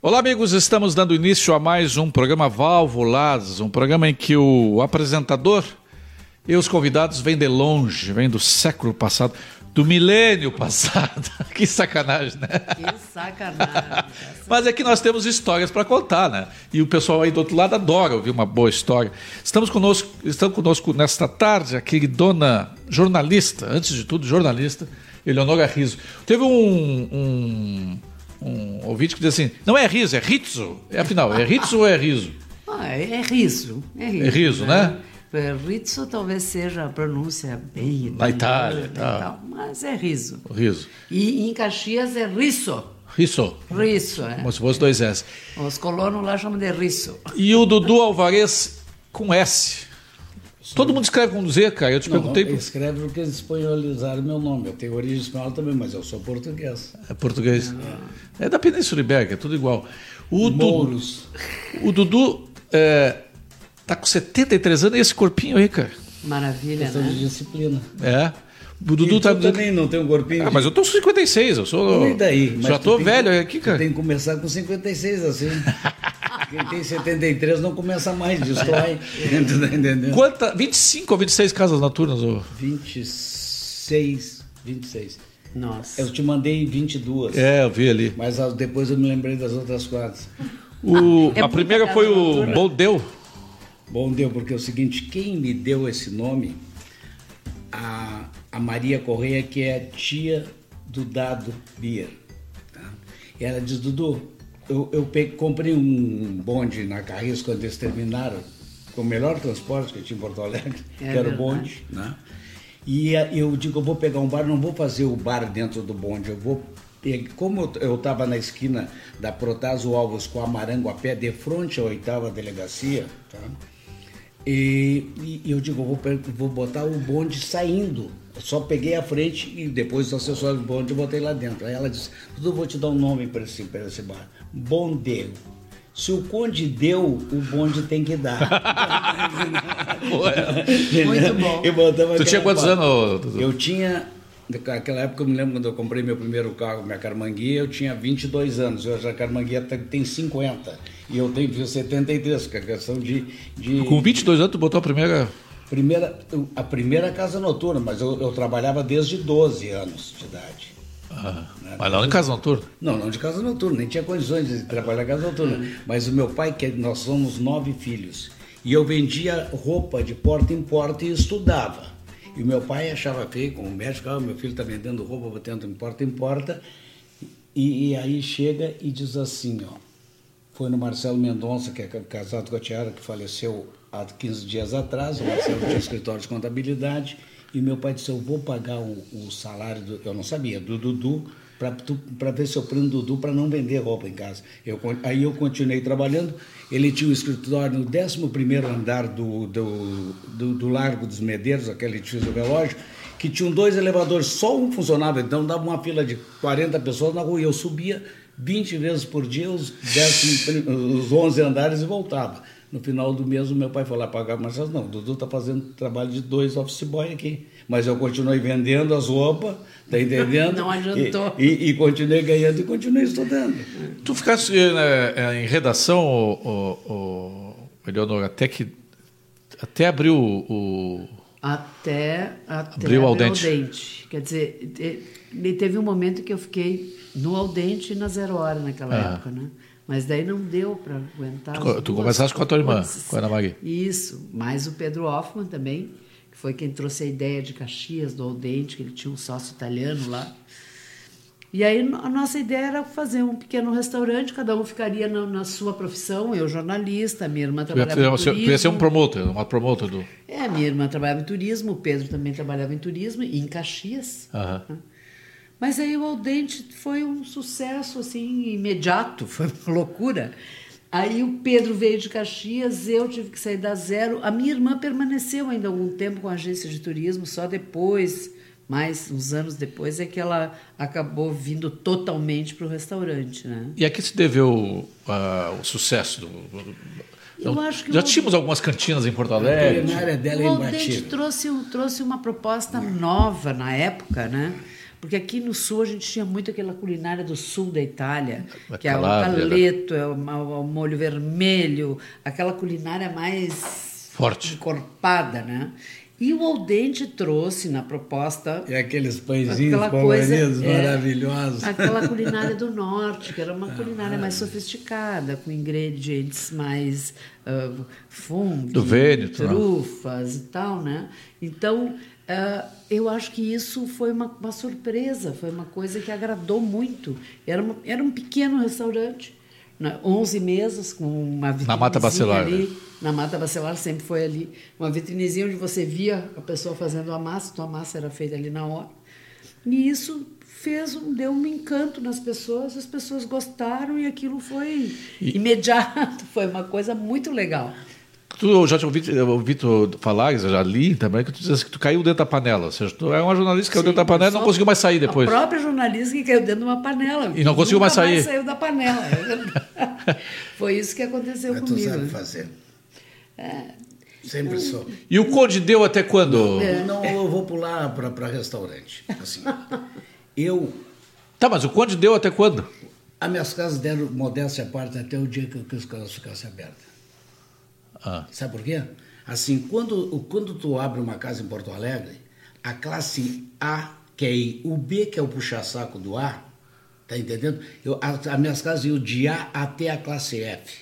Olá, amigos. Estamos dando início a mais um programa Válvulas, um programa em que o apresentador e os convidados vêm de longe, vêm do século passado, do milênio passado. que sacanagem, né? Que sacanagem. Mas é que nós temos histórias para contar, né? E o pessoal aí do outro lado adora ouvir uma boa história. Estamos conosco, estão conosco nesta tarde a queridona jornalista, antes de tudo, jornalista, Eleonora Riso. Teve um, um um ouvinte que diz assim: não é riso, é ritzo. É, afinal, é ritzo ou é riso? Ah, é, é riso. É riso, é riso né? né? Rizzo talvez seja a pronúncia bem Na Itália, tá. tal, mas é riso. Riso. E em Caxias é riso. Riso. Riso, é. Como se fosse dois S. Os colonos lá chamam de riso. E o Dudu Alvarez com S. Todo mundo escreve com Z, cara. Eu te não, perguntei. Não, escreve porque eles espanholizaram meu nome. Eu tenho origem espanhola também, mas eu sou português. É português. É, é da Península Ibérica, é tudo igual. O Mouros. Dudu, o Dudu é, tá com 73 anos e esse corpinho aí, cara. Maravilha, Questão né? de disciplina. É. O Dudu e tá tu também não tem um corpinho. Ah, mas eu tô com 56, eu sou. E daí? Já Mas tô tu velho tem, aqui, cara. Tem que começar com 56, assim. Quem tem 73 não começa mais, destrói. tá entendendo? Quanta, 25 ou 26 casas noturnas? Ô? 26, 26. Nossa. Eu te mandei 22. É, eu vi ali. Mas depois eu me lembrei das outras quatro. O, É a primeira foi o noturna. Boldeu. Bom, deu, porque é o seguinte, quem me deu esse nome, a, a Maria Correia, que é tia do Dado Bier. Tá? E ela diz, Dudu, eu, eu pe- comprei um bonde na Carris quando eles terminaram, com o melhor transporte que tinha em Porto Alegre, É que era o verdade. bonde. Né? E a- eu digo, eu vou pegar um bar, não vou fazer o bar dentro do bonde, eu vou. Como eu estava na esquina da Protaso Alves com a Marango a pé, de frente à oitava delegacia, tá? E, e eu digo, eu vou, vou botar o bonde saindo. Eu só peguei a frente e depois os acessórios do bonde eu botei lá dentro. Aí ela disse, Dudu, vou te dar um nome para esse, pra esse bar. Bondeu. Se o conde deu, o bonde tem que dar. Muito bom. Tu tinha quantos anos? Eu tinha, naquela época eu me lembro quando eu comprei meu primeiro carro, minha Carmanguia, eu tinha 22 anos, hoje a Carmanguia tem- tem 50, e eu tenho 73, que é questão de... de Com 22 anos, tu botou a primeira. primeira, a primeira casa noturna, mas eu, eu trabalhava desde 12 anos de idade. Ah, mas não em casa noturna. Não, não de casa noturna, nem tinha condições de trabalhar em casa noturna. Mas o meu pai, que nós somos nove filhos, e eu vendia roupa de porta em porta e estudava. E o meu pai achava feio, como médico, ah, meu filho está vendendo roupa, botando em porta em porta. E, e aí chega e diz assim, ó, foi no Marcelo Mendonça, que é ca- casado com a Tiara, que faleceu há 15 dias atrás. O Marcelo tinha escritório de contabilidade. E meu pai disse: Eu vou pagar o, o salário, do, eu não sabia, do Dudu, para ver se eu prendo o Dudu para não vender roupa em casa. Eu, aí eu continuei trabalhando. Ele tinha um escritório no 11 andar do, do, do, do Largo dos Medeiros, aquele edifício do relógio, que tinham dois elevadores, só um funcionava, então dava uma fila de 40 pessoas na rua. E eu subia 20 vezes por dia os, décimo, os 11 andares e voltava. No final do mês, o meu pai foi lá pagar, mas não, o Dudu está fazendo trabalho de dois office boy aqui. Mas eu continuei vendendo as roupas, tá entendendo? Não adiantou. E, e, e continuei ganhando e continuei estudando. Tu ficaste né, em redação, o, o, o Eleonora, até que. Até abriu o. Até, até Abriu ao abrir dente. Quer dizer, te- e teve um momento que eu fiquei no al dente e na zero hora naquela Ah. época, né? Mas daí não deu para aguentar. Tu tu começaste com a tua irmã, com a Ana Maria. Isso, mais o Pedro Hoffman também, que foi quem trouxe a ideia de Caxias, do Aldente, que ele tinha um sócio italiano lá. E aí a nossa ideia era fazer um pequeno restaurante, cada um ficaria na, na sua profissão, eu jornalista, minha irmã Tu ia, trabalhava em tu ia- tu ia ser um turismo. promotor, uma promotor do. É, minha irmã trabalhava em turismo, o Pedro também trabalhava em turismo, e em Caxias. Aham. Mas aí o Aldente foi um sucesso assim imediato, foi uma loucura. Aí o Pedro veio de Caxias, eu tive que sair da zero. A minha irmã permaneceu ainda algum tempo com a agência de turismo, só depois, mais uns anos depois, é que ela acabou vindo totalmente para o restaurante, né? E a que se deveu ah, o sucesso do. Eu Então, acho que já tínhamos algumas cantinas em Porto A Alegre. culinária dela é O Aldente trouxe, trouxe uma proposta nova na época, né? Porque aqui no sul a gente tinha muito aquela culinária do sul da Itália, A que é o Calábria, né? caleto, é o, o molho vermelho, aquela culinária mais Forte. encorpada, né? E o Aldente trouxe na proposta E aqueles pãezinhos coloridos é, maravilhosos. aquela culinária do norte que era uma culinária mais sofisticada com ingredientes mais uh, fungo Do Vêneto, né? trufas e tal né então uh, eu acho que isso foi uma, uma surpresa foi uma coisa que agradou muito era uma, era um pequeno restaurante né? 11 mesas com uma Na Mata vitrinezinha Bacelar, ali né? na Mata Bacelar sempre foi ali uma vitrinezinha onde você via a pessoa fazendo a massa, então a massa era feita ali na hora. E isso fez um, deu um encanto nas pessoas, as pessoas gostaram e aquilo foi imediato, foi uma coisa muito legal. Tu eu já te ouvi, eu ouvi tu falar, eu já li também, que tu dizes que tu caiu dentro da panela. Ou seja, tu é uma jornalista que caiu Sim, dentro da panela e não conseguiu mais sair depois. A própria jornalista que caiu dentro de uma panela. E não conseguiu mais sair. saiu da panela. é foi isso que aconteceu Mas tu comigo. sabe né? fazer. É. Sempre sou. E o Conde deu até quando? É. Não, eu vou pular para restaurante. Assim, eu, Tá, mas o Conde deu até quando? as minhas casas deram modéstia à parte até o dia que, que as casas ficassem abertas. Ah. Sabe por quê? Assim, quando, quando tu abre uma casa em Porto Alegre, a classe A, que é o B, que é o puxa-saco do A, tá entendendo? Eu, a- as minhas casas iam de A até a classe F.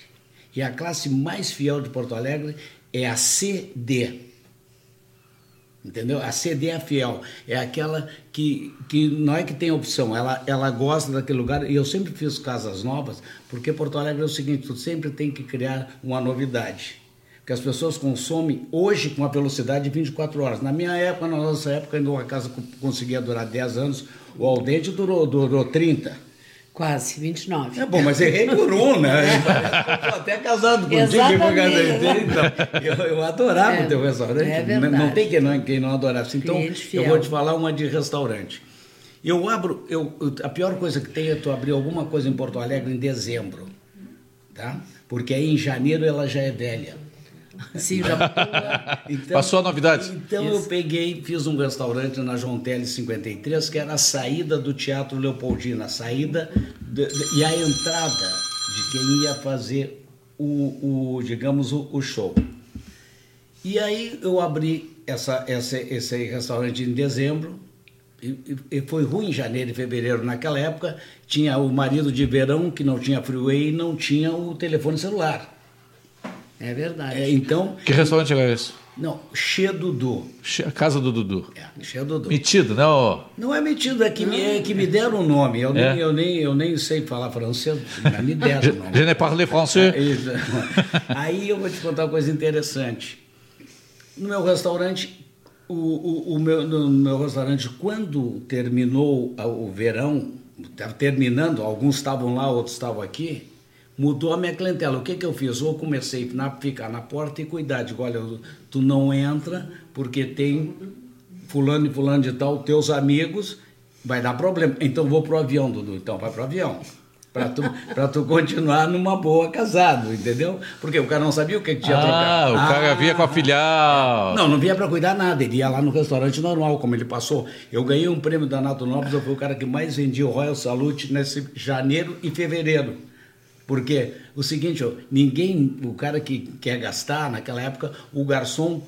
E a classe mais fiel de Porto Alegre é a CD. Entendeu? A CD é fiel. É aquela que, que não é que tem opção, ela, ela gosta daquele lugar. E eu sempre fiz casas novas, porque Porto Alegre é o seguinte: tu sempre tem que criar uma novidade. Porque as pessoas consomem hoje com uma velocidade de 24 horas. Na minha época, na nossa época, ainda uma casa co- conseguia durar 10 anos, o Aldente durou, durou 30. Quase, 29. É bom, mas errei por um, né? Tô até casado contigo por causa então, eu, eu adorava É, o teu restaurante. é não, não verdade. tem quem não, quem não adorasse. Então, eu vou te falar uma de restaurante. Eu abro, eu- a pior coisa que tem é tu abrir alguma coisa em Porto Alegre em dezembro, tá? Porque aí em janeiro ela já é velha. Sim, já Então, Passou a novidade. Então eu peguei, fiz um restaurante na João Teles 53, que era a saída do Teatro Leopoldina, a saída de- de- e a entrada de quem ia fazer o, o, digamos, o, o show. E aí eu abri essa, essa, esse restaurante em dezembro, e, e- e foi ruim em janeiro e fevereiro. Naquela época tinha o marido de verão que não tinha freeway e não tinha o telefone celular. É verdade. É, então, Que restaurante era esse? não, Che Dudu. Che- A casa do Dudu. É, Che Dudu. Metido, né? ó? Não é metido, é que, me, é que me deram o nome. Eu, É. nem, eu, nem, eu nem sei falar francês, mas me deram o nome. je ne parle français. É. Aí eu vou te contar uma coisa interessante. No meu restaurante, o, o, o meu, no meu restaurante, quando terminou o verão, estava terminando, alguns estavam lá, outros estavam aqui, mudou a minha clientela. O que, que eu fiz? Eu comecei a ficar na porta e cuidar. Digo, olha, tu não entra porque tem fulano e fulano de tal, teus amigos, vai dar problema. Então vou pro avião, Dudu. Então vai pro avião. Pra tu, pra tu continuar numa boa casado, entendeu? Porque o cara não sabia o que, que tinha Ah, trocado. o cara vinha com a filial. Não, não vinha para cuidar nada, ele ia lá no restaurante normal, como ele passou. Eu ganhei um prêmio da Nato Nobres, eu fui o cara que mais vendia o Royal Salute nesse janeiro e fevereiro. Porque o seguinte, ó, ninguém, o cara que quer gastar, naquela época, o garçom,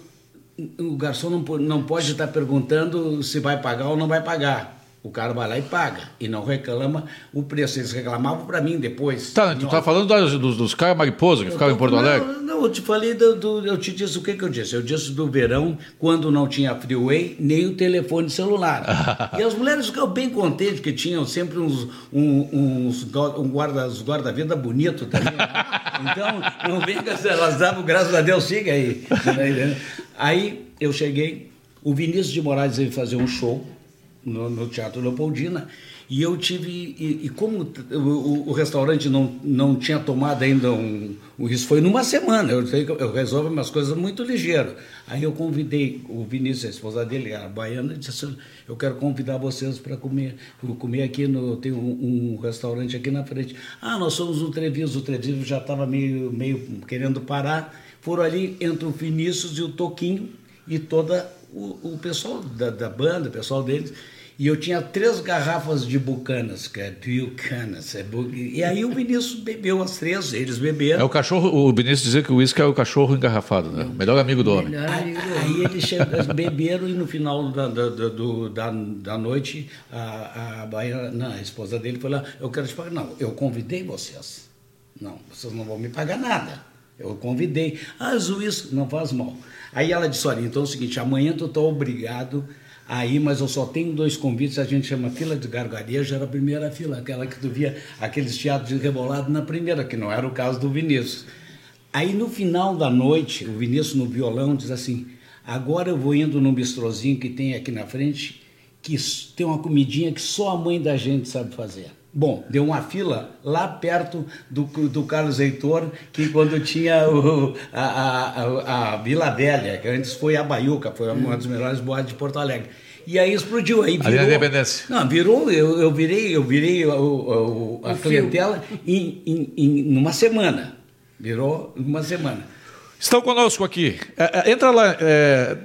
o garçom não, não pode estar perguntando se vai pagar ou não vai pagar. O cara vai lá e paga e não reclama o preço. Eles reclamavam para mim depois. Tá, tu tá falando das- dos, dos caras mariposa que ficavam em Porto Não, Alegre? Não, eu te falei, do, do- eu te disse o que, que eu disse. Eu disse do verão, quando não tinha freeway, nem o telefone celular. e as mulheres ficavam bem contentes, que tinham sempre uns, um, uns um guarda, uns guarda-vida bonito também. né? Então, não vem com elas davam, graças a Deus, siga aí. Aí eu cheguei, o Vinícius de Moraes veio fazer um show no, no Teatro Leopoldina. E eu tive. E, e como o, o- o restaurante não, não tinha tomado ainda um, um. Isso foi numa semana. Eu, eu resolvo umas coisas muito ligeiro. Aí eu convidei o Vinícius, a esposa dele, a baiana, e disse assim: Eu quero convidar vocês para comer. Eu comer aqui no. Tem um, um restaurante aqui na frente. Ah, nós somos o Treviso. O Treviso já estava meio, meio querendo parar. Foram ali entre o Vinícius e o Toquinho e toda o, o pessoal da, da banda, o pessoal deles. E eu tinha três garrafas de bucanas, que é Bucanas. É bu... E aí o Vinícius bebeu as três, eles beberam. É o cachorro, o Vinícius dizia que o uísque é o cachorro engarrafado, né? O melhor amigo do homem. Melhor amigo do Aí eles chegam, beberam e no final da, da, da, da, noite a, a, não, a esposa dele foi lá, eu quero te pagar. Não, eu convidei vocês. Não, vocês não vão me pagar nada. Eu convidei. Ah, Zuísco, não faz mal. Aí ela disse, olha, então é o seguinte, amanhã tu tá obrigado a ir, mas eu só tenho dois convites, a gente chama fila de gargarejo, era a primeira fila, aquela que tu via aqueles teatros de rebolado na primeira, que não era o caso do Vinícius. Aí no final da noite, o Vinícius no violão diz assim: agora eu vou indo num bistrozinho que tem aqui na frente, que tem uma comidinha que só a mãe da gente sabe fazer. Bom, deu uma fila lá perto do, do Carlos Heitor, que quando tinha o- a, a, a, a Vila Velha, que antes foi a Baiuca, foi uma das melhores boates de Porto Alegre. E aí explodiu, aí Ali virou... Independência. Não, virou, eu, eu virei, eu virei o- o- a clientela em, em, em numa semana. Virou numa semana. Estão conosco aqui. É, é, entra lá é,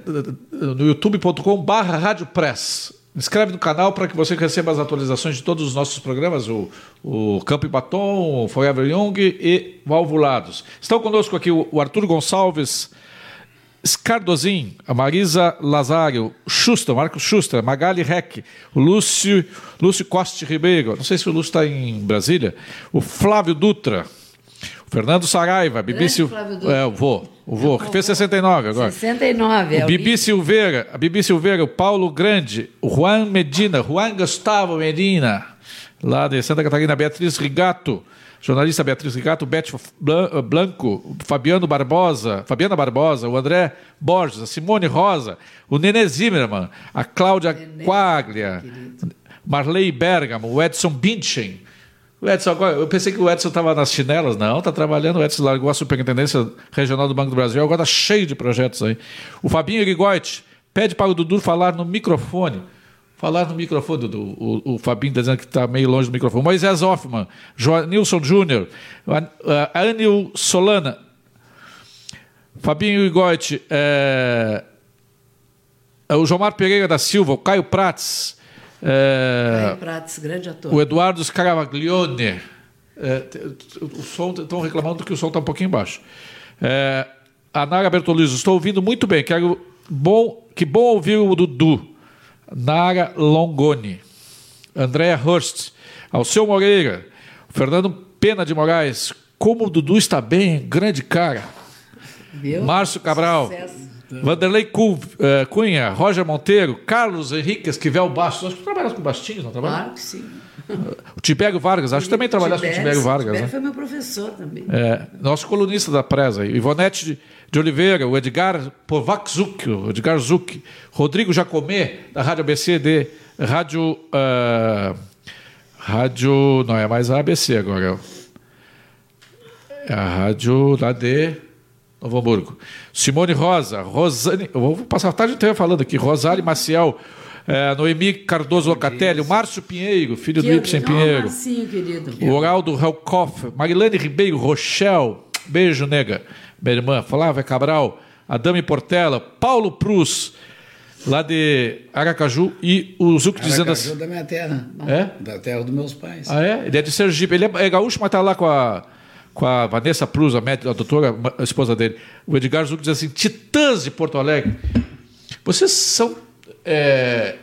no youtube.com barra Rádio Press. Inscreve no canal para que você receba as atualizações de todos os nossos programas, o, o Campo e Batom, o Forever Young e Valvulados. Estão conosco aqui o, o Arthur Gonçalves, Scardozin, a Marisa Lazário, Schuster, Marcos Schuster, Magali Reck, o Lúcio, Lúcio Coste Ribeiro, não sei se o Lúcio está em Brasília, o Flávio Dutra, Fernando Saraiva, Bibi Grande Sil... Flávio Dutra. É, o vô, o vô, que fez 69 agora. 69, é O Bibi Silveira, a Bibi Silveira, o Paulo Grande, o Juan Medina, Juan Gustavo Medina, lá de Santa Catarina, Beatriz Rigato, jornalista Beatriz Rigato, Beth Blan- Blanco, Fabiano Barbosa, Fabiana Barbosa, o André Borges, a Simone Rosa, o Nenê Zimmermann, a Cláudia Quaglia, Marley Bergamo, o Edson Binchen. O Edson, agora, eu pensei que o Edson estava nas chinelas, não, está trabalhando. O Edson largou a Superintendência Regional do Banco do Brasil, agora está cheio de projetos aí. O Fabinho Rigotti pede para o Dudu falar no microfone. Falar no microfone, Dudu. O, o Fabinho está dizendo que está meio longe do microfone. Moisés Hoffman, Nilson Júnior, Anil Solana, Fabinho Rigotti, é, é, o Jomar Pereira da Silva, o Caio Prats. É, Prates, grande ator. o Eduardo Scaraglione. É, o som estão reclamando que o som está um pouquinho baixo. É, a Nara Bertolizzo, estou ouvindo muito bem. Quero bom, que bom ouvir o Dudu. Nara Longoni. Andréa Hurst. Alceu Moreira. Fernando Pena de Moraes. Como o Dudu está bem, grande cara. Viu? Márcio Cabral. Sucesso. Vanderlei eh, Cunha, Roger Monteiro, Carlos Henrique Esquivel Bastos. Acho que trabalhas com Bastinhos, não trabalha? Claro que sim. O Tibério Vargas, acho que também trabalhasse com o Tibério Vargas. Tibério Né? foi meu professor também. É, nosso colunista da presa, Ivonete de, de Oliveira, o Edgar Povac Zuc, o Edgar Zuc, Rodrigo Jacomé, da Rádio ABC de Rádio. ah, rádio. Não é mais a ABC agora. É a rádio lá de Novo Hamburgo. Simone Rosa, Rosane. Eu vou passar a tarde inteira falando aqui. Rosário Maciel, eh, Noemi Cardoso Locatelli, o Márcio Pinheiro, filho do Ibsen Pinheiro. Marcinho, querido. O Oraldo Helkoff, Marilene Ribeiro, Rochelle, beijo, nega, minha irmã, Flávia Cabral, Adame Portela, Paulo Prus, lá de Aracaju, e o Zuc dizendo Aracaju assim. da minha terra. É? Da terra dos meus pais. Ah, é? Ele é de Sergipe. Ele é, é gaúcho, mas está lá com a, com a Vanessa Prus, a, médica, a doutora, a esposa dele. O Edgar Zuc diz assim: Titãs de Porto Alegre. Vocês são. é,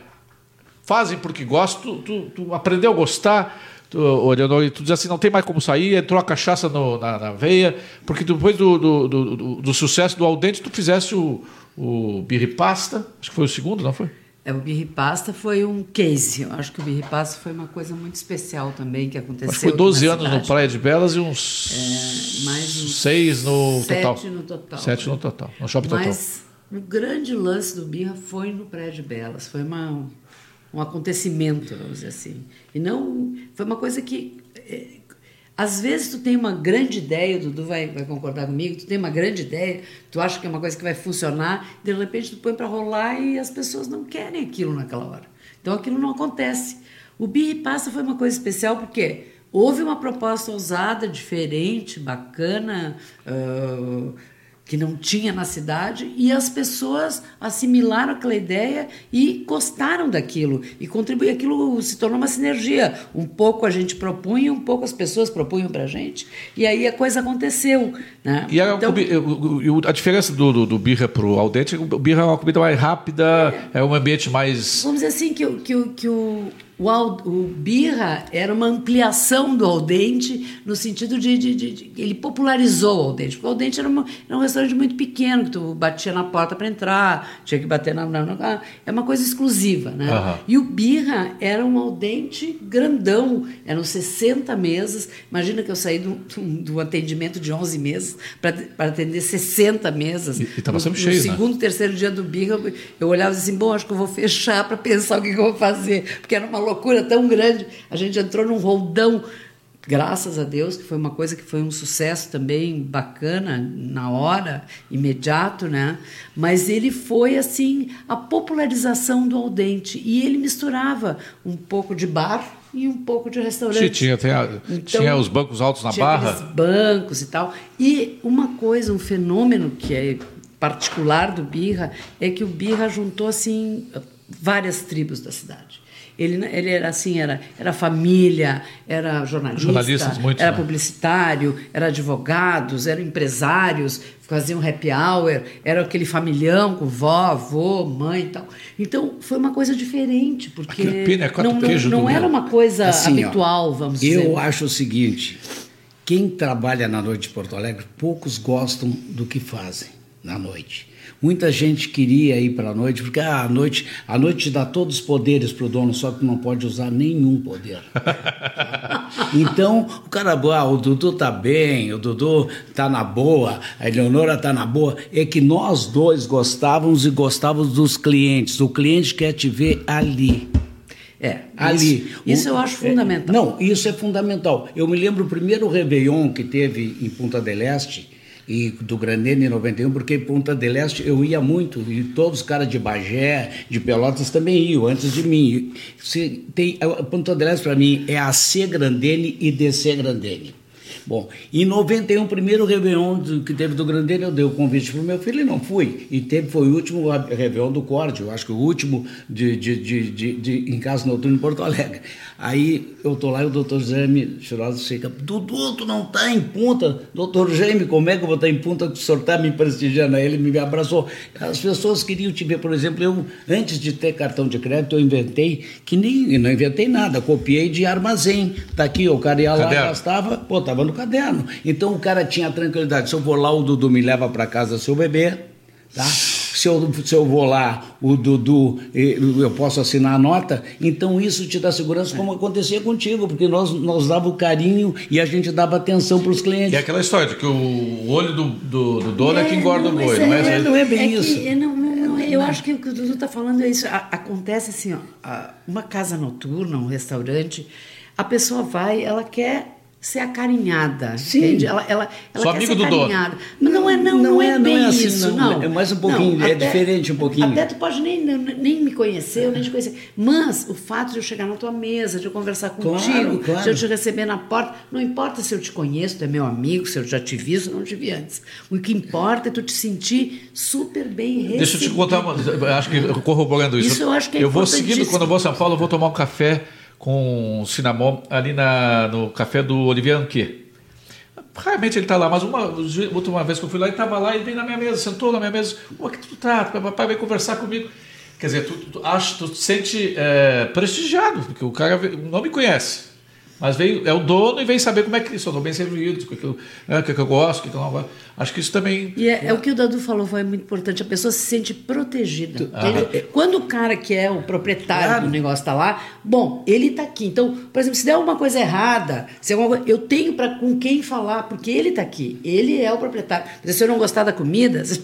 fazem porque gostam, tu, tu, tu aprendeu a gostar. Leonor, e tu diz assim, não tem mais como sair, entrou a cachaça no- na, na veia, porque depois do, do, do, do- do sucesso do Aldente, tu fizesse o, o Birripasta, acho que foi o segundo, não foi? É, o birripasta foi um case. Eu acho que o birripasta foi uma coisa muito especial também que aconteceu. Acho que foi aqui 12 na anos no cidade. Praia de Belas e uns É, mais uns seis no sete total. no total. Sete no total, no shopping total. Mas o grande lance do Birra foi no Prédio Belas. Foi uma, um acontecimento, vamos dizer assim. E não... Foi uma coisa que... às vezes tu tem uma grande ideia, o Dudu vai, vai concordar comigo, tu tem uma grande ideia, tu acha que é uma coisa que vai funcionar, de repente tu põe para rolar e as pessoas não querem aquilo naquela hora. Então aquilo não acontece. O Birra e Pasta foi uma coisa especial porque houve uma proposta ousada, diferente, bacana, ah, que não tinha na cidade e as pessoas assimilaram aquela ideia e gostaram daquilo e contribuir aquilo se tornou uma sinergia um pouco a gente propunha um pouco as pessoas propunham para a gente e aí a coisa aconteceu né? e a, então, a diferença do, do, do birra para o aldente o birra é uma comida mais rápida é, é um ambiente mais vamos dizer assim que, que, que o o, o birra era uma ampliação do Aldente no sentido de, de, de, de ele popularizou o Aldente, porque o Aldente era, uma, era, um restaurante muito pequeno que tu batia na porta para entrar, tinha que bater na, na, na, é uma coisa exclusiva, né? Uhum. E o birra era um Aldente grandão, eram 60 mesas. Imagina que eu saí do, do atendimento de 11 meses para atender 60 mesas. E estava sempre cheio, No segundo, né? terceiro dia do birra, eu olhava assim, bom, acho que eu vou fechar para pensar o que, que eu vou fazer, porque era uma loucura tão grande. A gente entrou num roldão, graças a Deus, que foi uma coisa que foi um sucesso também bacana na hora, imediato, né? Mas ele foi assim a popularização do Aldente e ele misturava um pouco de bar e um pouco de restaurante. Tinha, tinha, então, tinha os bancos altos na tinha barra. bancos e tal. E uma coisa, um fenômeno que é particular do Birra é que o Birra juntou assim várias tribos da cidade. Ele, ele era assim, era, era família, era jornalista, muito, era né? publicitário, era advogados, eram empresários, faziam happy hour, era aquele familhão com vó, avô, mãe e tal. Então foi uma coisa diferente, porque Aquele é não, não, não era uma coisa assim, habitual, ó, vamos eu dizer. Eu acho o seguinte, quem trabalha na noite de Porto Alegre, poucos gostam do que fazem na noite. Muita gente queria ir para a noite, porque ah, a noite a noite dá todos os poderes para o dono, só que não pode usar nenhum poder. então, o cara, ah, o Dudu tá bem, o Dudu tá na boa, a Eleonora tá na boa. É que nós dois gostávamos e gostávamos dos clientes. O cliente quer te ver ali. É, ali. Isso, isso eu acho fundamental. É, não, isso é fundamental. Eu me lembro o primeiro Réveillon que teve em Punta del Este, e do Grandene em 91, porque Punta del Este eu ia muito, e todos os caras de Bagé, de Pelotas também iam, antes de mim. Se tem, Punta del Este para mim é a C Grandene e DC Grandene. Bom, em 91, primeiro Réveillon que teve do Grandeiro, eu dei o convite para o meu filho e não fui. E teve, foi o último Réveillon do Corte, eu acho que o último de, de, de, de, de em casa noturno em Porto Alegre. Aí eu tô lá e o doutor Jaime Churado fica, Dudu, tu não tá em punta. Doutor Jaime, como é que eu vou estar em punta que o senhor tá me prestigiando? Aí ele me abraçou. As pessoas queriam te ver, por exemplo, eu, antes de ter cartão de crédito, eu inventei, que nem, não inventei nada, copiei de armazém. Tá aqui, o cara ia lá, gastava, pô, tava no caderno. Então o cara tinha tranquilidade, se eu vou lá, o Dudu me leva para casa seu bebê, tá? Se eu, se eu vou lá, o Dudu, eu posso assinar a nota, então isso te dá segurança, como acontecia contigo, porque nós, nós dava o carinho e a gente dava atenção para os clientes. E é aquela história de que o olho do, do, do dono é, é que engorda o boi, não é? É, não é bem é isso. Que, não, não, eu acho que o que o Dudu está falando é isso. acontece assim, ó, uma casa noturna, um restaurante, a pessoa vai, ela quer ser acarinhada. Sim. Entende? Ela, ela, ela Sou quer amigo ser do dono. acarinhada. Mas não é, não, não, Não é, é- não bem é assim, isso, não. não. É mais um pouquinho, Não, é diferente um pouquinho. Até tu pode nem, nem me conhecer, nem te conhecer. Mas o fato de eu chegar na tua mesa, de eu conversar Claro, contigo, claro. de eu te receber na porta, não importa se eu te conheço, tu é meu amigo, se eu já te vi, se eu não te vi antes. O que importa é tu te sentir super bem recebido. Deixa eu te contar, uma, acho que corroborando isso. Isso eu acho que é Eu vou seguindo, quando eu vou a São Paulo, eu vou tomar um café com cinnamon ali na, no café do Olivier Anquet. Raramente ele está lá, mas uma última vez que eu fui lá, ele estava lá, ele veio na minha mesa, sentou na minha mesa, é que tu tá? Papai veio conversar comigo. Quer dizer, tu, tu, acha, tu te sente é, prestigiado, porque o cara não me conhece. Mas veio, é o dono e vem saber como é que estou bem servido, o que, eu, é, o que, que eu gosto, o que, que eu não gosto. Acho que isso também. E é, é o que o Dadu falou, foi muito importante. A pessoa se sente protegida. Entende? Quando o cara que é o proprietário Claro. do negócio está lá, bom, ele está aqui. Então, por exemplo, se der alguma coisa errada, se alguma coisa, eu tenho para com quem falar, porque ele está aqui. Ele é o proprietário. Se eu não gostar da comida, se,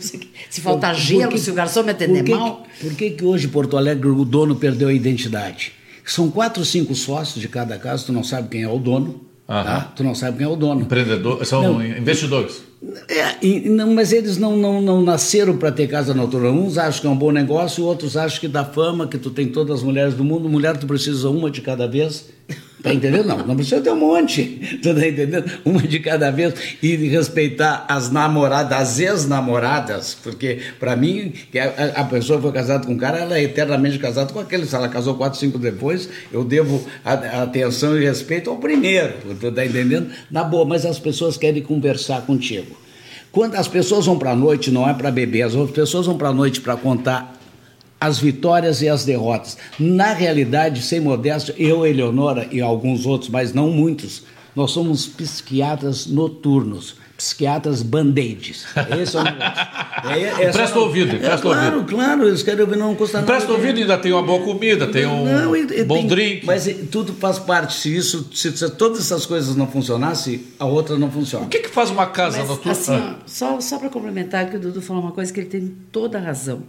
se faltar Por gelo, que- se o garçom me atender por que, mal. Por que, que hoje Porto Alegre o dono perdeu a identidade? São quatro ou cinco sócios de cada casa, tu não sabe quem é o dono. Aham. Tá? Tu não sabe quem é o dono. Empreendedor, são Não. investidores. É, e- não, mas eles não, não, não nasceram para ter casa noturna. Uns acham que é um bom negócio, outros acham que dá fama, que tu tem todas as mulheres do mundo. Mulher, tu precisa uma de cada vez. Tá entendendo? Não, não precisa ter um monte. Tu tá entendendo? Uma de cada vez. E respeitar as namoradas, as ex-namoradas, porque para mim, a, a pessoa foi casada com um cara, ela é eternamente casada com aquele. Se ela casou quatro, cinco depois, eu devo a, a atenção e respeito ao primeiro. Tu tá entendendo? Na boa, mas as pessoas querem conversar contigo. Quando as pessoas vão para a noite, não é para beber, as pessoas vão para a noite para contar as vitórias e as derrotas. Na realidade, sem modéstia, eu, Eleonora e alguns outros, mas não muitos, nós somos psiquiatras noturnos, psiquiatras band-aids. Esse é o negócio. É, é presta ouvido, é, presta claro, ouvido. Claro, eles querem ouvir, não custa nada. Presta ouvido e ainda tem uma boa comida, tem um não, e, bom tem, drink. Mas tudo faz parte. Se isso, se, se, todas essas coisas não funcionassem, a outra não funciona. O que, que faz uma casa mas, noturna? Assim, ah. só, só para complementar, que o Dudu falou uma coisa que ele tem toda a razão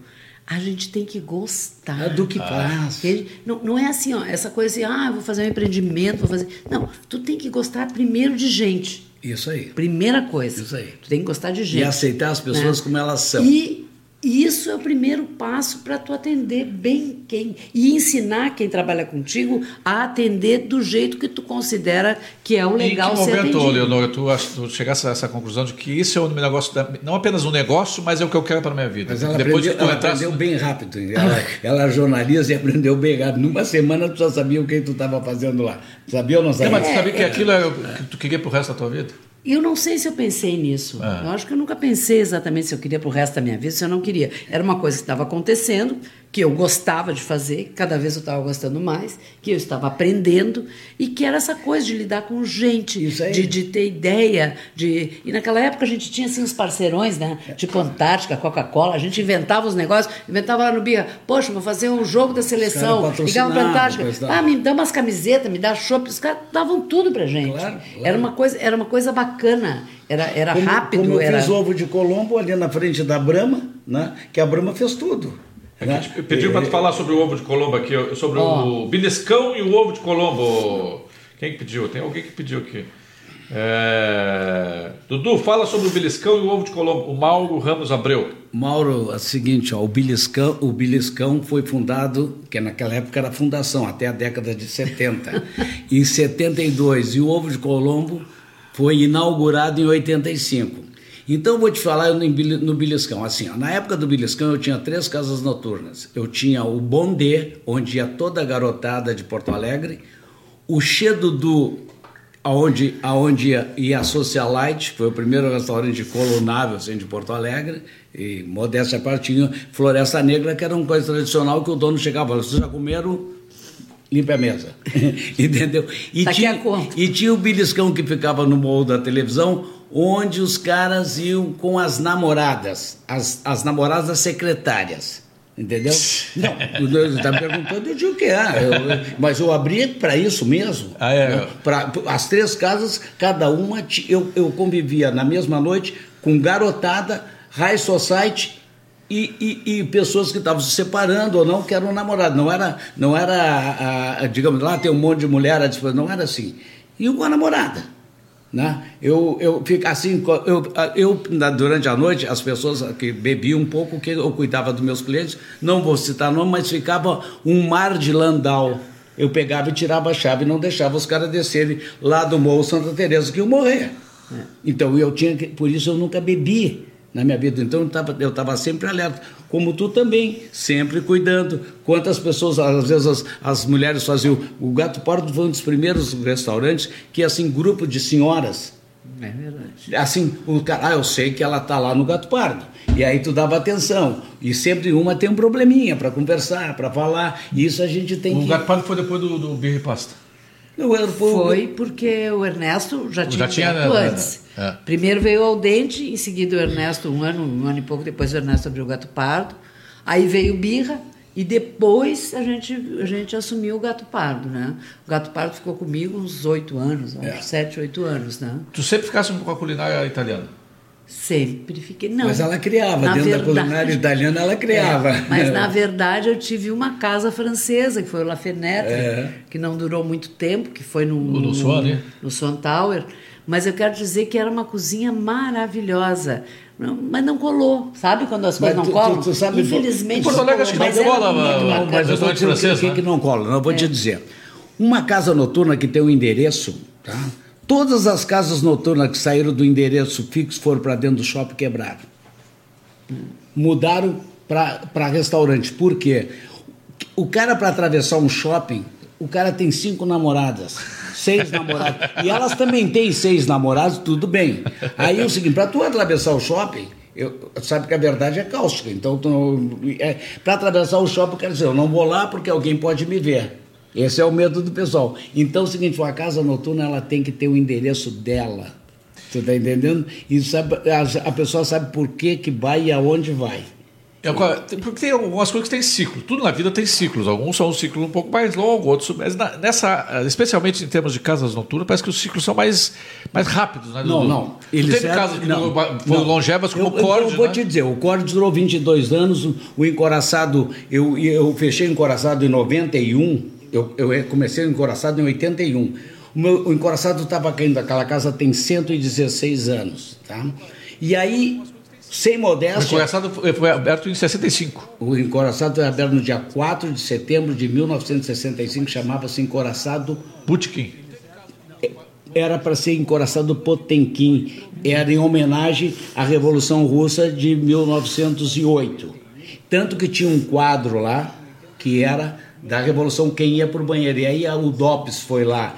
a gente tem que gostar. do que faz. Não, não é assim, ó, essa coisa assim, ah, vou fazer um empreendimento, vou fazer. Não, tu tem que gostar primeiro de gente. Isso aí. Primeira coisa. Isso aí. Tu tem que gostar de gente. E aceitar as pessoas né? como elas são. E isso é o primeiro passo para tu atender bem quem e ensinar quem trabalha contigo a atender do jeito que tu considera que é o legal e em que momento, Leonora, tu, tu chegasse a essa conclusão de que isso é o negócio da, não apenas um negócio, mas é o que eu quero para minha vida. Mas ela Depois aprendeu, ela aprendeu bem rápido. Ela, ela é jornalista e aprendeu bem rápido. Numa semana tu já sabia o que tu estava fazendo lá. Sabia ou não sabia? É, mas tu sabia que aquilo é o que tu queria para o resto da tua vida? Eu não sei se eu pensei nisso. É. Eu acho que eu nunca pensei exatamente se eu queria para o resto da minha vida, se eu não queria. Era uma coisa que estava acontecendo, que eu gostava de fazer, cada vez eu estava gostando mais, que eu estava aprendendo, e que era essa coisa de lidar com gente, de, de, ter ideia. de E naquela época a gente tinha assim, uns parceirões, né? Tipo Antártica, Coca-Cola, a gente inventava os negócios, inventava lá no Bia, poxa, vou fazer um jogo da seleção, ligava para Antártica, ah, me dá umas camisetas, me dá chopp, os caras davam tudo pra gente. Claro, claro. Era, uma coisa, era uma coisa bacana. Era, era como, rápido. Como eu era... fiz o ovo de Colombo ali na frente da Brama, né? que a Brama fez tudo. Né? Pediu para tu falar sobre o ovo de Colombo aqui, sobre oh. o beliscão e o ovo de Colombo. Quem que pediu? Tem alguém que pediu aqui. É... Dudu, fala sobre o beliscão e o ovo de Colombo. O Mauro Ramos Abreu. Mauro, é o seguinte, ó, o beliscão, o beliscão foi fundado, que naquela época era fundação, até a década de 70. em 72 e o ovo de Colombo foi inaugurado em 85. Então vou te falar no Beliscão. Assim, ó, na época do Beliscão eu tinha três casas noturnas. Eu tinha o Bondê, onde ia toda a garotada de Porto Alegre, o Chedudu, aonde, aonde ia, ia a Socialite, foi o primeiro restaurante colonável assim, de Porto Alegre, e modéstia à parte tinha Floresta Negra, que era uma coisa tradicional que o dono chegava e falava, vocês já comeram? Limpa a mesa. Entendeu? E tá tinha, e tinha o beliscão que ficava no morro da televisão, onde os caras iam com as namoradas, as, as namoradas secretárias. Entendeu? Não, você está me perguntando, eu digo que é. Eu, mas eu abri para isso mesmo. Ah, é? Né? Pra, as três casas, cada uma, eu, eu convivia na mesma noite com garotada, high society e, e, e, pessoas que estavam se separando ou não, que eram namorados. Não era, não era a, a, digamos, lá tem um monte de mulher, não era assim. E uma namorada. Né? Eu, eu fico assim, eu, eu, durante a noite, as pessoas que bebiam um pouco, que eu cuidava dos meus clientes, não vou citar nome, mas ficava um mar de landau. Eu pegava e tirava a chave e não deixava os caras descerem lá do Morro Santa Teresa que eu morrer. É. Então eu tinha que, por isso eu nunca bebi na minha vida. Então eu estava sempre alerta, como tu também, sempre cuidando. Quantas pessoas, às vezes as, as mulheres faziam. O Gato Pardo foi um dos primeiros restaurantes que, assim, grupo de senhoras. É verdade. Assim, o cara, ah, eu sei que ela está lá no Gato Pardo. E aí tu dava atenção. E sempre uma tem um probleminha para conversar, para falar. E isso a gente tem o que. O Gato Pardo foi depois do, do Birra Pasta. Foi porque o Ernesto já tinha, já tinha né, antes. É. Primeiro veio o Aldente, em seguida o Ernesto, um ano, um ano e pouco depois o Ernesto abriu o Gato Pardo. Aí veio o Birra e depois a gente, a gente assumiu o Gato Pardo, né? O Gato Pardo ficou comigo uns oito anos, uns é. sete, oito anos, né? Tu sempre ficasse com a culinária italiana? Sempre fiquei. Não. Mas ela criava, dentro verdade, da culinária italiana ela criava. É, mas na verdade eu tive uma casa francesa, que foi o La Fenêtre, é. que não durou muito tempo, que foi no, no, no, Swan, né? no Swan Tower. Mas eu quero dizer que era uma cozinha maravilhosa. mas não colou, sabe quando as coisas não tu, colam? Tu, tu sabe, Infelizmente. Em Porto Alegre acho que não cola, mas, mas eu vou dizer o que, que não cola, não vou é. te dizer. Uma casa noturna que tem um endereço, tá? Todas as casas noturnas que saíram do endereço fixo foram para dentro do shopping quebraram. Mudaram para restaurante. Por quê? O cara, para atravessar um shopping, o cara tem cinco namoradas, seis namoradas. E elas também têm seis namorados, tudo bem. Aí é o seguinte: para tu atravessar o shopping, eu, sabe que a verdade é cáustica. Então, é, para atravessar o shopping, quer dizer, eu não vou lá porque alguém pode me ver. Esse é o medo do pessoal. Então é o seguinte, uma casa noturna ela tem que ter o endereço dela. Você está entendendo? E sabe, a, a, pessoa sabe por que, que vai e aonde vai. É, porque tem algumas coisas que têm ciclo. Tudo na vida tem ciclos. Alguns são um ciclo um pouco mais longo, outros. Mas nessa, especialmente em termos de casas noturnas, parece que os ciclos são mais, mais rápidos. Né, não, não. Eles teve casas que não, foram longevas como eu, o Cord. Eu, eu vou né? te dizer, o Cord durou 22 anos, o Encoraçado, eu, eu fechei o Encoraçado em 91, eu, eu comecei o Encoraçado em 81. O, meu, o Encoraçado estava caindo, aquela casa tem 116 anos. Tá? E aí sem modéstia. O encoraçado foi aberto em 65. O encoraçado foi aberto no dia 4 de setembro de 1965, chamava-se Encoraçado. Putkin. Era para ser encoraçado Potemkin. Era em homenagem à Revolução Russa de 1908. Tanto que tinha um quadro lá que era da Revolução quem ia para o banheiro. E aí o DOPS foi lá,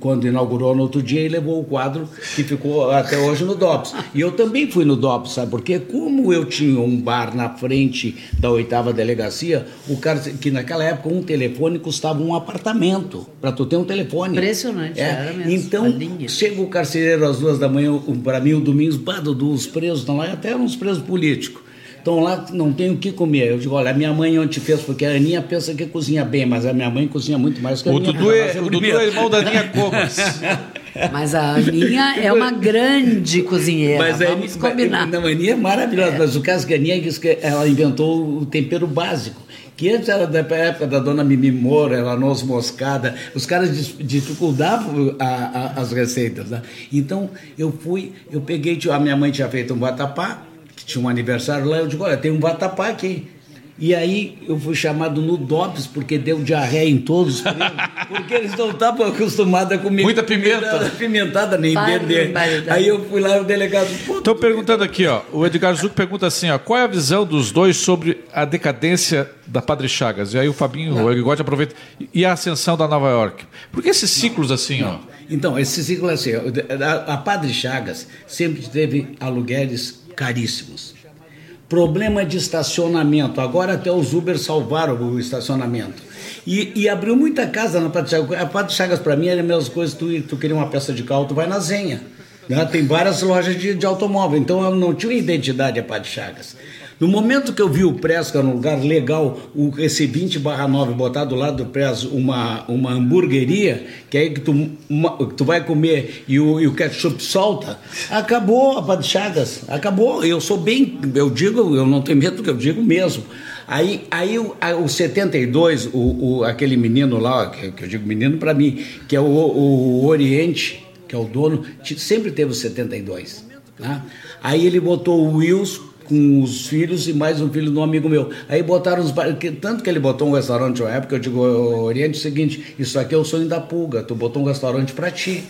quando inaugurou no outro dia, e levou o quadro que ficou até hoje no DOPS. E eu também fui no DOPS, sabe? Porque como eu tinha um bar na frente da oitava delegacia, o cara, que naquela época um telefone custava um apartamento, para tu ter um telefone. Impressionante, é. era mesmo. Então, chega o carcereiro às duas da manhã, para mim, o domingo, dos presos estão lá, até uns presos políticos estão lá, não tem o que comer. Eu digo, olha, a minha mãe ontem fez, porque a Aninha pensa que cozinha bem, mas a minha mãe cozinha muito mais que a o Dudu é, O Dudu é irmão da Aninha Comas. Mas a Aninha é uma grande cozinheira, mas vamos a, combinar. Não, a Aninha é maravilhosa, é. mas o caso que a Aninha diz que ela inventou o tempero básico que antes era da época da dona Mimi Moura, ela noz moscada, os caras dificultavam a, a, as receitas. Né? Então eu fui, eu peguei, a minha mãe tinha feito um vatapá, que tinha um aniversário lá, eu digo, olha, tem um vatapá aqui. E aí eu fui chamado no DOPS porque deu diarreia em todos os presos, porque eles não estavam acostumados a comer muita pimenta, pimentada nem entender. Aí eu fui lá o delegado. Estou perguntando aqui, ó, o Edgar Zuc pergunta assim, ó, qual é a visão dos dois sobre a decadência da Padre Chagas? E aí o Fabinho, não. o Erigote aproveita e a ascensão da Nova York. Por que esses ciclos não, assim, não. ó? Então esse ciclo é assim, a, a Padre Chagas sempre teve aluguéis caríssimos. Problema de estacionamento. Agora até os Uber salvaram o estacionamento. E, e abriu muita casa na Padre Chagas. A Padre Chagas, para mim, era a mesma coisa. Tu, tu queria uma peça de carro, tu vai na Zenha. Né? Tem várias lojas de, de automóvel. Então, não tinha identidade a Padre Chagas. No momento que eu vi o Presca num lugar legal, o, esse 20 barra 9, botar do lado do Press uma, uma hamburgueria, que aí que tu, uma, tu vai comer e o, e o ketchup solta, acabou a Padre Chagas, acabou. Eu sou bem, eu digo, eu não tenho medo porque eu digo mesmo. Aí, aí o, o 72, o, o, aquele menino lá, que, que eu digo menino para mim, que é o, o Oriente, que é o dono, sempre teve o 72. Né? Aí ele botou o Wills com os filhos e mais um filho de um amigo meu. Aí botaram os tanto que ele botou um restaurante na época, eu digo, Oriente, é o seguinte, isso aqui é o sonho da pulga, tu botou um restaurante para ti.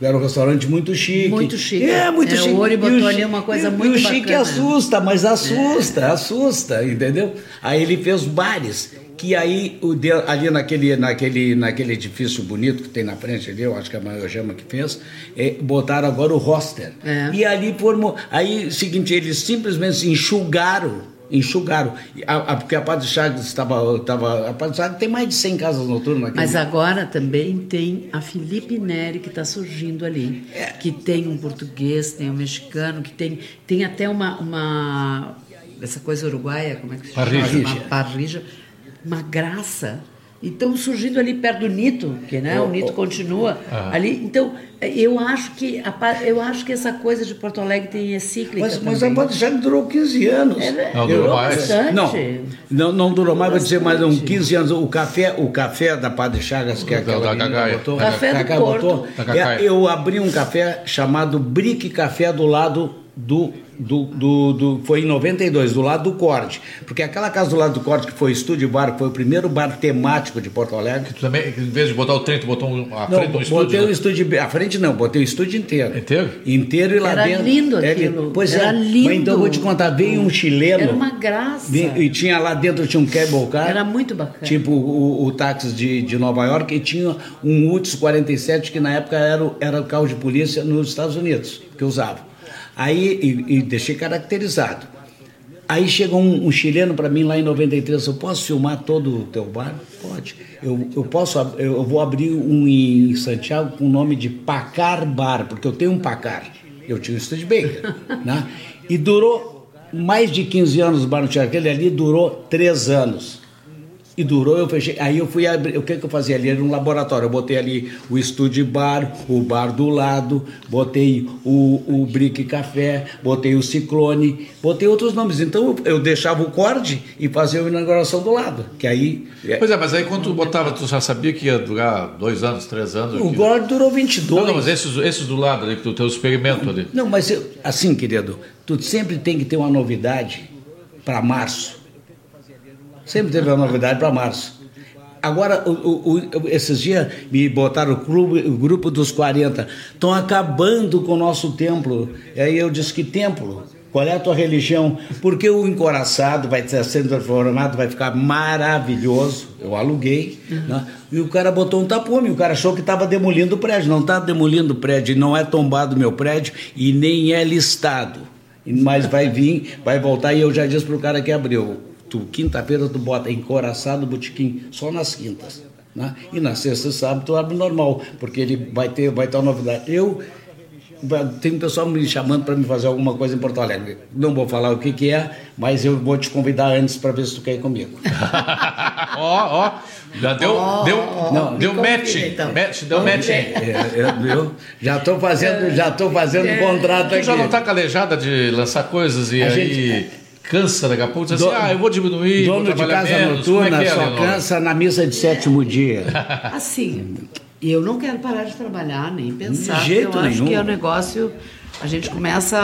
Era um restaurante muito chique. Muito chique. É, muito é, chique. O Ori botou ali uma coisa e, muito E o chique assusta, mas assusta, é. assusta, entendeu? Aí ele fez bares que aí o de, ali naquele, naquele, naquele edifício bonito que tem na frente ali, eu acho que é a Maior Gema que fez, é, botaram agora o roster. É. E ali formou. Aí, seguinte, eles simplesmente enxugaram enxugaram. A, a, porque a Padre Chagas estava, estava. A Padre Chagas tem mais de 100 casas noturnas aqui. Mas agora também tem a Felipe Neri que está surgindo ali. É. Que tem um português, tem um mexicano, que tem, tem até uma, uma. essa coisa uruguaia, como é que se chama? Parrija. Uma parrija uma graça. E estão surgindo ali perto do Nito, que né, o Nito continua ali. Então, eu acho que a, eu acho que essa coisa de Porto Alegre tem é cíclica mas, mas a Padre já durou 15 anos. É, não, durou mais. Bastante. Não, não, não durou mais, vou dizer mais uns 15 anos. O café, o café da Padre Chagas, que é aquela da, da botou, café do Porto. Botou, eu abri um café chamado Brick Café do lado do, do, do, do, Foi em 92, do lado do Corte. Porque aquela casa do lado do Corte, que foi estúdio bar, que foi o primeiro bar temático de Porto Alegre. Que tu também, em vez de botar o trem, tu botou a não, frente do estúdio? Botei né? o estúdio. A frente não, botei o estúdio inteiro. Inteiro? Inteiro e lá Era dentro. lindo É, aquilo. Pois Era é. lindo. Mas então eu vou te contar, veio um chileno. Era uma graça. veio- e tinha lá dentro, tinha um cable car. Era muito bacana. Tipo o, o táxi de, de Nova York e tinha um UTS 47 que na época era, o- era o carro de polícia nos Estados Unidos, que usava. Aí, e, e deixei caracterizado. Aí chegou um, um chileno para mim lá em 93, eu posso filmar todo o teu bar? Pode. Eu, eu posso, eu vou abrir um em Santiago com o nome de Pacar Bar, porque eu tenho um Pacar. Eu tinha um estúdio Baker, né? E durou mais de 15 anos o bar no Teatro. Aquele ali durou 3 anos. E durou, eu fechei. Aí eu fui abrir. O que, que eu fazia ali? Era um laboratório. Eu botei ali o estúdio bar, o bar do lado, botei o, o Brick Café, botei o Ciclone, botei outros nomes. Então eu, eu deixava o corte e fazia a inauguração do lado. Que aí. Pois é, mas aí quando tu botava, tu já sabia que ia durar dois anos, três anos? O que- corte durou 22. Não, não, mas esses, esses do lado ali, do teu experimento ali. Não, mas eu- assim, querido, tu sempre tem que ter uma novidade para março. Sempre teve uma novidade para março. Agora, o- o- o- esses dias me botaram o, clube, o grupo dos 40. Estão acabando com o nosso templo. E aí eu disse: que templo? Qual é a tua religião? Porque o encoraçado vai sendo transformado, vai ficar maravilhoso. Eu aluguei. né? E o cara botou um tapume. O cara achou que estava demolindo o prédio. Não está demolindo o prédio. Não é tombado meu prédio e nem é listado. Mas vai vir, vai voltar. E eu já disse para o cara que abriu. Tu, quinta-feira tu bota encoraçado botequim só nas quintas. Né? E na sexta e sábado tu abre normal, porque ele vai ter, vai ter uma novidade. Eu tem um pessoal me chamando para me fazer alguma coisa em Porto Alegre. Não vou falar o que, que é, mas eu vou te convidar antes para ver se tu quer ir comigo. Ó, ó, já deu, deu, Não, deu match, então. match, deu match. É, eu, eu já estou fazendo, já tô fazendo um contrato Tu aqui. já não tá calejada de lançar coisas e A aí gente- cansa daqui a pouco, diz assim, ah, eu vou diminuir, vou Dono de trabalhar casa menos. noturna Como é é, só Leonora? cansa na missa de sétimo dia. Assim, eu não quero parar de trabalhar, nem pensar. De jeito eu acho nenhum. que é um negócio. A gente começa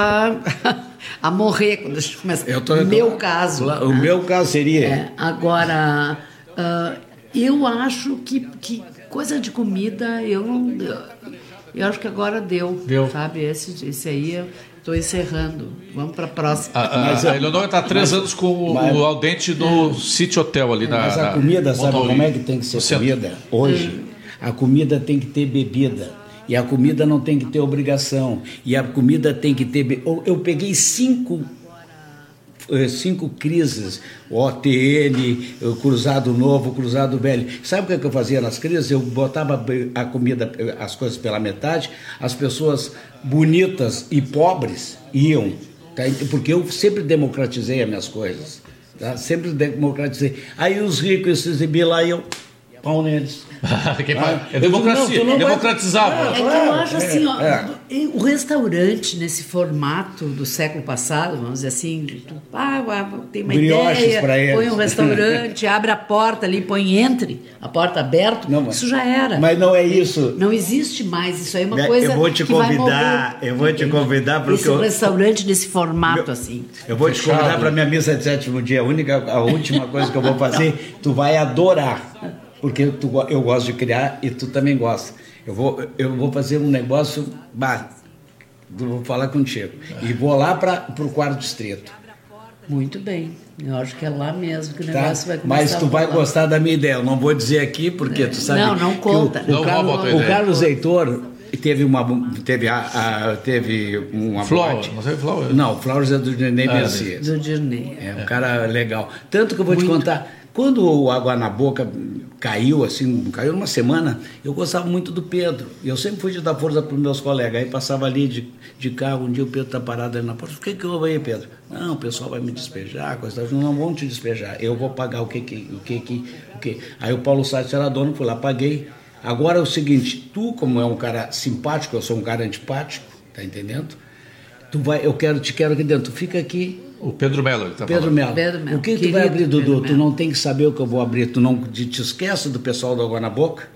a, a morrer quando a gente começa. Eu tô- meu caso. Lá- O né? meu caso seria. É, agora, ah, eu acho que, que coisa de comida, eu não. Eu acho que agora deu. Deu. Sabe? Esse, esse aí eu estou encerrando. Vamos para a próxima. A, a, Mas a Eleonora está há três mas- anos com o- mas- o Aldente do City Hotel ali na. Mas a na- comida, sabe Montauri, como é que tem que ser no centro. comida? Hoje, a comida tem que ter bebida. E a comida não tem que ter obrigação. E a comida tem que ter. be- Eu, eu peguei cinco. Eh, Cinco crises, OTN, Cruzado Novo, Cruzado Velho. Sabe o que, é que eu fazia nas crises? Eu botava a comida, eh, as coisas pela metade, as pessoas bonitas e pobres iam, tá? porque eu sempre democratizei as minhas coisas. Tá? Sempre democratizei. Aí os ricos se exibiam lá e eu, pau neles. É democracia, não, tu não vai- democratizava. É que eu acho assim, ó, é. o restaurante nesse formato do século passado, vamos dizer assim, tu, ah, tem uma Brioches ideia, põe um restaurante, abre a porta ali, põe entre, a porta aberta, Não, mas- isso já era. Mas não é isso. Não existe mais, isso aí é uma Né, coisa eu vou te que vai convidar, morrer. eu vou te convidar porque Esse eu- restaurante nesse formato Meu- assim. Eu vou te convidar para minha missa de sétimo dia. A única, a última coisa que eu vou fazer, tu vai adorar, porque tu, go- eu gosto de criar e tu também gosta. Eu vou, eu vou fazer um negócio, bah, eu vou falar contigo. E vou lá para o quarto distrito. Muito bem. Eu acho que é lá mesmo que o Tá? negócio vai começar Mas tu a vai gostar da minha ideia. Eu não vou dizer aqui porque tu sabe. Não, não que conta. O, o, Não Carlos, o. Carlos Heitor teve uma teve a, a- teve uma Flower, boate. não sei Flower. Não, Flowers é do Nenê Ah, Messias. Do Dirney. É um cara legal. Tanto que eu vou te contar, quando o Água na Boca caiu, assim, caiu numa semana, eu gostava muito do Pedro. Eu sempre fui de dar força para os meus colegas. Aí passava ali de, de carro, um dia o Pedro tá parado ali na porta. O que que vou aí, Pedro? Não, o pessoal vai me despejar, coisa tal. Não vão te despejar. Eu vou pagar o que que, o que que, o que. Aí o Paulo Sá era dono, fui lá, paguei. Agora é o seguinte, tu como é um cara simpático, eu sou um cara antipático, tá entendendo? Tu vai, eu quero, te quero aqui dentro. Fica aqui, O Pedro Melo, ele tá Pedro falando. Melo, Pedro Melo, o que tu querido vai abrir, Dudu? Tu não tem que saber o que eu vou abrir. Tu não te, esquece do pessoal do Água na Boca.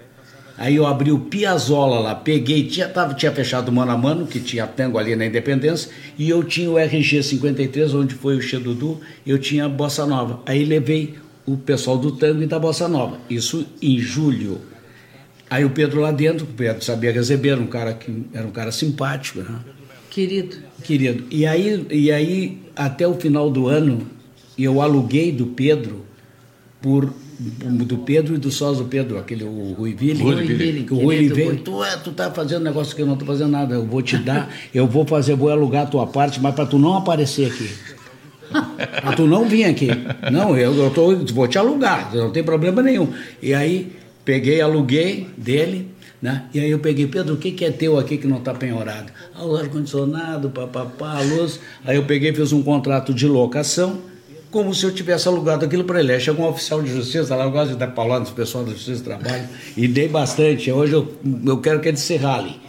Aí eu abri o Piazzola lá, peguei, tinha, tava, tinha fechado o mano a mano, que tinha tango ali na Independência, e eu tinha o RG 53, onde foi o Xedudu, eu tinha Bossa Nova. Aí levei o pessoal do tango e da Bossa Nova, isso em julho. Aí o Pedro lá dentro, o Pedro sabia receber, era um cara, que, era um cara simpático, né? Querido. Querido. E aí, e aí, até o final do ano, eu aluguei do Pedro por do Pedro e do sócio do Pedro, aquele o Rui Ville. Rui Ville. Que o Rui veio, tu, é, tu tá fazendo negócio que eu não tô fazendo nada, eu vou te dar, eu vou fazer, vou alugar a tua parte, mas para tu não aparecer aqui. pra tu não vir aqui. Não, eu, eu tô, vou te alugar, não tem problema nenhum. E aí peguei, aluguei dele, né? E aí eu peguei, Pedro, o que, que é teu aqui que não está penhorado? Ah, o ar-condicionado, papapá, a luz. Aí eu peguei, fiz um contrato de locação, como se eu tivesse alugado aquilo para ele. Aí chegou um oficial de justiça, lá eu gosto de dar paulada nos pessoal da justiça de trabalho, e dei bastante. Hoje eu, eu quero que ele se rale.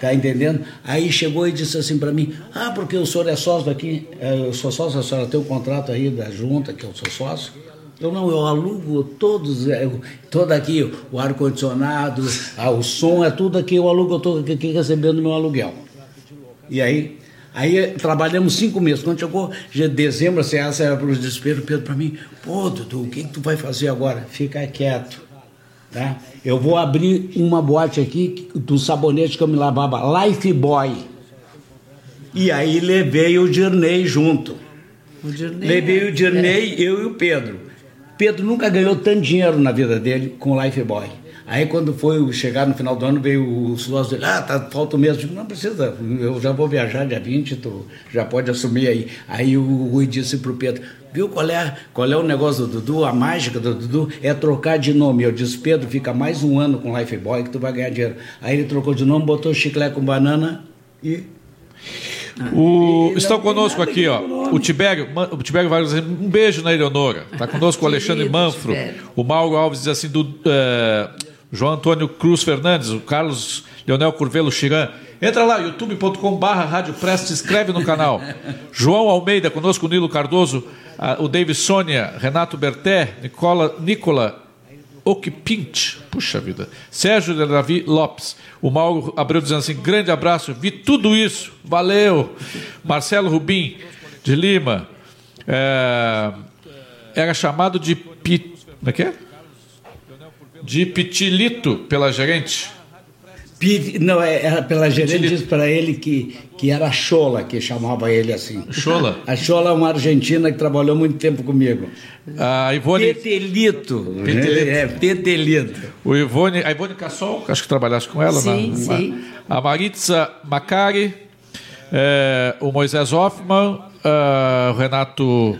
Tá entendendo? Aí chegou e disse assim para mim: Ah, porque o senhor é sócio daqui, é, eu sou sócio, a senhora tem um contrato aí da junta, que eu sou sócio. Eu não, eu alugo todos, é, todo aqui, o ar-condicionado, o som, é tudo aqui, eu alugo, eu estou aqui recebendo meu aluguel. E aí, aí trabalhamos cinco meses. Quando chegou de dezembro, assim, essa era para o desespero, Pedro para mim, pô, Dudu, o que, que tu vai fazer agora? Fica quieto. Tá? Eu vou abrir uma boate aqui do sabonete que eu me lavava, Life Boy. E aí levei o Dirney junto. O Dirney, Levei o Dirney, é. eu e o Pedro. Pedro nunca ganhou tanto dinheiro na vida dele com Life Boy. Aí quando foi chegar no final do ano, veio o sócio dele, ah, tá, falta o mês. Eu digo, não precisa, eu já vou viajar dia 20, tu já pode assumir aí. Aí o Rui disse pro Pedro, viu qual é, qual é o negócio do Dudu, a mágica do Dudu é trocar de nome. Eu disse, Pedro, fica mais um ano com Life Boy que tu vai ganhar dinheiro. Aí ele trocou de nome, botou chiclete com banana e o, estão conosco aqui, ó, o Tibério, o Tibério vai dizer um beijo na Eleonora. Está conosco o Alexandre Manfro, o Mauro Alves diz assim, do uh, João Antônio Cruz Fernandes, o Carlos Leonel Curvelo Chiran. Entra lá, youtube.com barra Rádio Press, se inscreve no canal. João Almeida, conosco o Nilo Cardoso, uh, o David Sônia, Renato Berté, Nicola, Nicola Okpint, puxa vida, Sérgio Davi Lopes, o Mauro Abreu dizendo assim, grande abraço, vi tudo isso, valeu, Marcelo Rubim, de Lima, é, era chamado de, pi, como é que é? De pitilito pela gerente, não, é, era pela gerente disse para ele que, que era Chola, que chamava ele assim. Chola? A Chola é uma argentina que trabalhou muito tempo comigo. A Ivone... Petelito. Petelito. É, Petelito. O Ivone, a Ivone Cassol, acho que trabalhaste com ela. Sim, na, sim. A Maritza Macari, é, o Moisés Hoffman, uh, o Renato...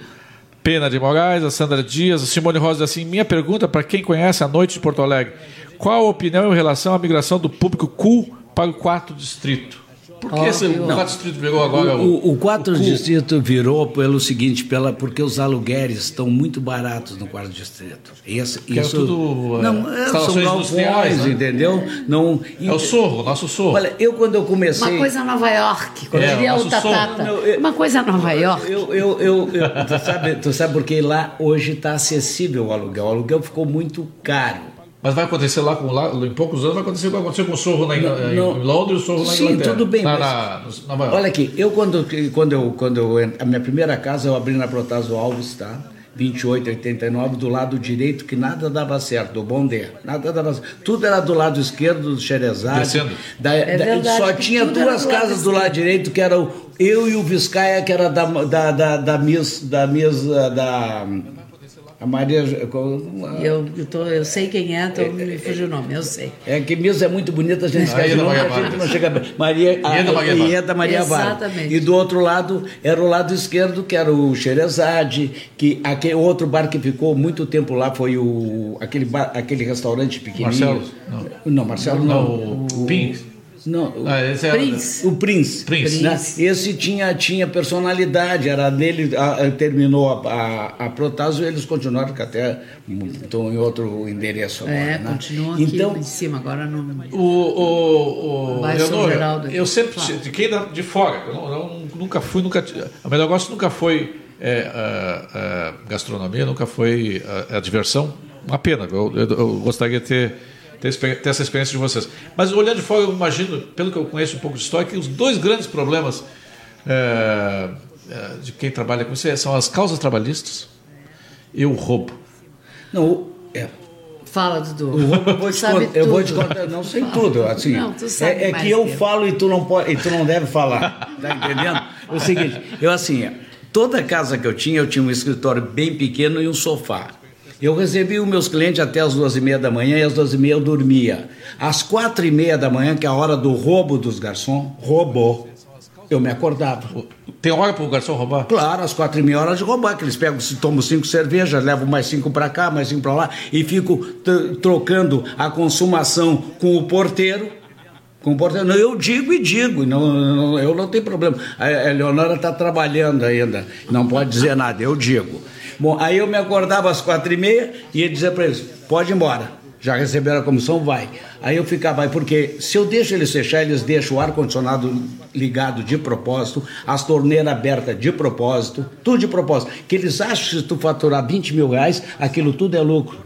Pena de Moraes, a Sandra Dias, a Simone Rosa assim, minha pergunta para quem conhece a Noite de Porto Alegre. Qual a opinião em relação à migração do público cool para o quarto distrito? Por que Ó, esse, o eu- quarto distrito virou agora O, o, o quarto distrito virou pelo seguinte, pela, porque os aluguéis estão muito baratos no quarto distrito. Esse, Que é tudo, é, não, é, são galpões, industriais, né? entendeu? Não, É o sorro, nosso sorro. Olha, eu quando eu comecei... Uma coisa Nova York, quando É, diria o nosso Tatata. Não, eu- Uma coisa Nova York. Eu, eu, eu, eu- tu, sabe, tu sabe porque lá hoje está acessível o aluguel. O aluguel ficou muito caro. Mas vai acontecer lá, com, lá em poucos anos, vai acontecer o que aconteceu com o sorro na, Não, em, não. em Londres e o sorro na Sim, Inglaterra. tudo bem, Na, mas- na. Olha aqui, eu quando, quando, eu, quando eu, a minha primeira casa eu abri na Protásio Alves, tá? 2889, do lado direito, que nada dava certo, do Bondê. Nada dava certo. Tudo era do lado esquerdo do Xerezade. Descendo. Da, É da- verdade só tinha duas do lado casas do lado direito, que eram eu e o Vizcaia, que era da, da, da, da Miss. Da, Miss ah, da a Maria. Eu, eu, tô, eu sei quem é, então me fugiu o nome, eu sei. É que Miss é muito bonita, a gente esquece o nome, a gente Vargas. não chega bem. Maria, a, Ieda Maria. Ieda Maria. Exatamente. E do outro lado era o lado esquerdo, que era o Xerezade, que aquele outro bar que ficou muito tempo lá foi o aquele, bar, aquele restaurante pequenininho. Marcelo? Não. Não, Marcelo não. Não, o Pink. Não, o- Ah, esse era- Prince. o Prince. Prince. né? Esse tinha, tinha personalidade, era dele, a- a- terminou a, a, a Protásio e eles continuaram, que até estão em outro endereço agora. É, né? continua aqui Então, em cima, agora não. O, o, o São Leonor, Geraldo aqui. eu sempre Claro. de quem da- de fora, eu, não- eu nunca fui, nunca o meu negócio nunca foi é, a- a gastronomia, nunca foi a, a diversão. Uma pena, eu, eu- eu gostaria de ter ter, ter, essa experiência de vocês. Mas olhando de fora, eu imagino, pelo que eu conheço um pouco de história, que os dois grandes problemas é, de quem trabalha com isso são as causas trabalhistas e o roubo. Não, é. Fala, Dudu. O roubo eu vou te, contar, eu vou te contar, não sei tudo. Assim, não, tu sabe é, é que eu falo e tu não pode, e tu não deve falar. Tá entendendo? É o seguinte, eu assim, toda casa que eu tinha, eu tinha um escritório bem pequeno e um sofá. Eu recebia os meus clientes até as duas e meia da manhã e às duas e meia eu dormia. Às quatro e meia da manhã, que é a hora do roubo dos garçons, roubou. Eu me acordava. Tem hora para o garçom roubar? Claro, às quatro e meia horas de roubar, que eles pegam, tomam cinco cervejas, levam mais cinco para cá, mais cinco para lá, e fico trocando a consumação com o porteiro. Com o porteiro. Não, eu digo e digo, não, não eu não tenho problema. A Eleonora está trabalhando ainda, não pode dizer nada, eu digo. Bom, aí eu me acordava às quatro e meia e ia dizer para eles, pode ir embora. Já receberam a comissão? Vai. Aí eu ficava, porque se eu deixo eles fechar, eles deixam o ar-condicionado ligado de propósito, as torneiras abertas de propósito, tudo de propósito. Que eles acham que se tu faturar 20 mil reais, aquilo tudo é lucro.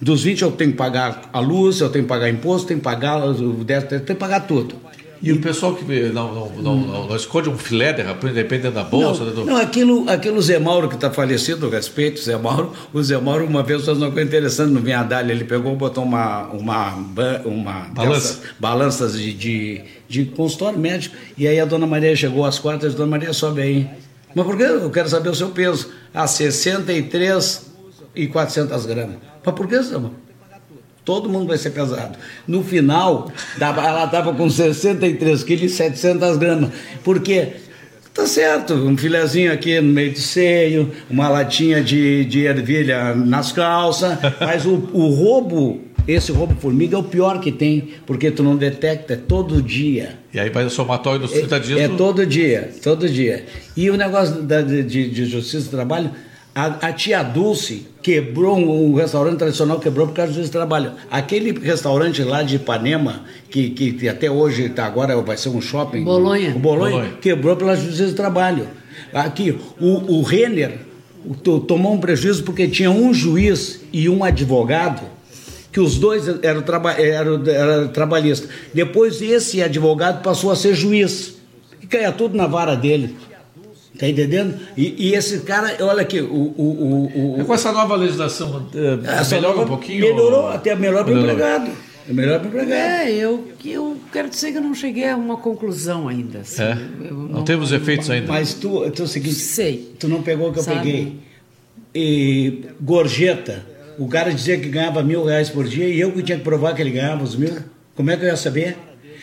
Dos 20 eu tenho que pagar a luz, eu tenho que pagar imposto, tenho que pagar o 10, tenho que pagar tudo. E o pessoal que não, não, não, não, não esconde um filé de repente dependendo da bolsa? Não, não aquilo, aquilo Zé Mauro que está falecido, respeito, Zé Mauro. O Zé Mauro, uma vez, fez uma coisa interessante no Vinhadalho. Ele pegou botou uma, uma, uma balança. balanças de, de, de consultório médico. E aí a dona Maria chegou às quatro e disse: Dona Maria, sobe aí. Mas por que? Eu quero saber o seu peso. Ah, 63 e 400 gramas. Mas por que, Zé Mauro? Todo mundo vai ser pesado. No final, ela estava com 63 quilos e 700 gramas. Porque tá certo, um filezinho aqui no meio do seio, uma latinha de, de ervilha nas calças, mas o, o roubo esse roubo formiga é o pior que tem, porque tu não detecta, é todo dia. E aí vai o somatório dos 30 é, dias. É todo dia, todo dia. E o negócio da, de, de justiça do trabalho, a, a, tia Dulce quebrou um, um, restaurante tradicional, quebrou por causa do trabalho. Aquele restaurante lá de Ipanema, que, que, que até hoje tá, agora vai ser um shopping. Bolonha. O Bolonha, Bolonha. quebrou pela justiça do trabalho. Aqui, o, o Renner tomou um prejuízo porque tinha um juiz e um advogado, que os dois eram, traba, eram, eram trabalhistas. Depois esse advogado passou a ser juiz. E caia tudo na vara dele. Tá entendendo? E, e, esse cara, olha aqui, o. o, o, o com essa nova legislação, essa melhorou nova, um pouquinho? Melhorou, até melhor para o empregado. É melhor para o empregado. É, eu, eu quero dizer que eu não cheguei a uma conclusão ainda. Assim. É? Não, não, teve efeitos ainda. Mas tu, tu é o seguinte, Sei. tu não pegou o que eu Sabe? peguei. E gorjeta, o cara dizia que ganhava mil reais por dia e eu que tinha que provar que ele ganhava os mil. Como é que eu ia saber?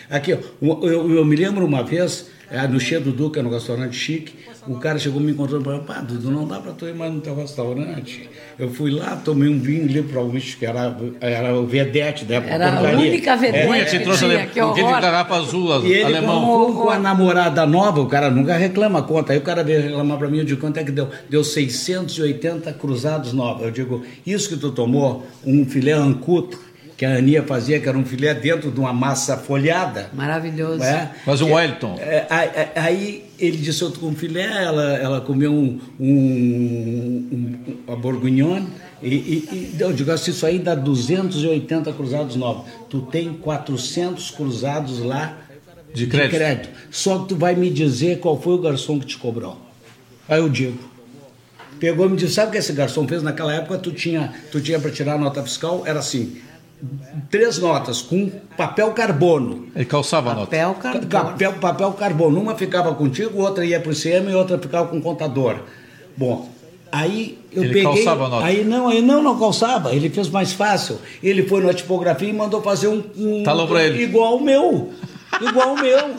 Aqui, eu, eu, eu me lembro uma vez, é, no Cheio do Duca, no restaurante chique, o cara chegou me encontrando e falou, pá, Dudu, não dá para tu ir mais no teu restaurante. Eu fui lá, tomei um vinho ali para o que era, era o Vedete da época. Era a única Vedete é, que, trouxe tinha, que horror. de garrafa azul, e ele, alemão. Com, com a namorada nova, o cara nunca reclama a conta. Aí o cara veio reclamar para mim, eu digo, quanto é que deu? Deu 680 cruzados novos. Eu digo, isso que tu tomou, um filé ancuto, que a Aninha fazia, que era um filé dentro de uma massa folhada. Maravilhoso. É? Mas um Wellington. É, é, aí ele disse, eu com filé, ela, ela comeu um, um, um, um bourguignon, e, e, e eu digo assim, isso aí dá 280 cruzados novos. Tu tem 400 cruzados lá de crédito. de crédito. Só que tu vai me dizer qual foi o garçom que te cobrou. Aí eu digo. Pegou e me disse, sabe o que esse garçom fez naquela época? Tu tinha, tu tinha para tirar a nota fiscal, era assim, três notas com papel carbono. Ele calçava a nota. Papel carbono. Papel, papel carbono. Uma ficava contigo, outra ia para o ICM e outra ficava com o contador. Bom, aí eu ele peguei. calçava a nota. Aí não, aí não, não calçava. Ele fez mais fácil. Ele foi na tipografia e mandou fazer um. um Talão para ele. Igual o meu. Igual o meu.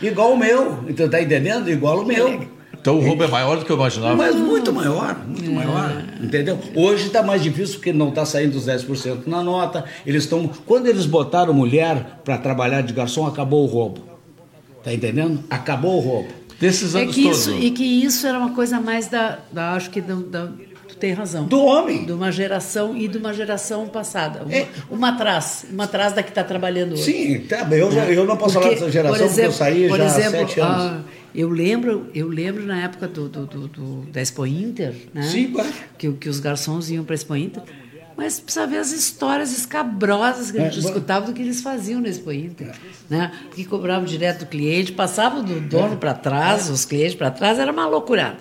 Igual o meu. Então tá entendendo? Igual o meu. Então o roubo é maior do que eu imaginava. Mas muito maior, muito maior. Entendeu? Hoje está mais difícil porque não está saindo os 10% na nota. Eles estão. Quando eles botaram mulher para trabalhar de garçom, acabou o roubo. Tá entendendo? Acabou o roubo. Desses é anos que todos. Isso, e que isso era uma coisa mais da. da acho que da, da tem razão. Do homem. De uma geração e de uma geração passada. Uma, é. uma atrás. Uma atrás da que está trabalhando hoje. Sim, tá, eu, já, eu não posso porque, falar dessa geração exemplo, porque eu saí já exemplo, há sete anos. Ah, eu lembro, eu lembro na época do, do, do, do da Expo Inter, né? Sim. Que, que os garçons iam para a Expo Inter. mas precisa ver as histórias escabrosas que a gente É, escutava do que eles faziam na Expo Inter. Né? Porque cobravam direto do cliente, passavam do dono para trás, os clientes para trás, era uma loucurada.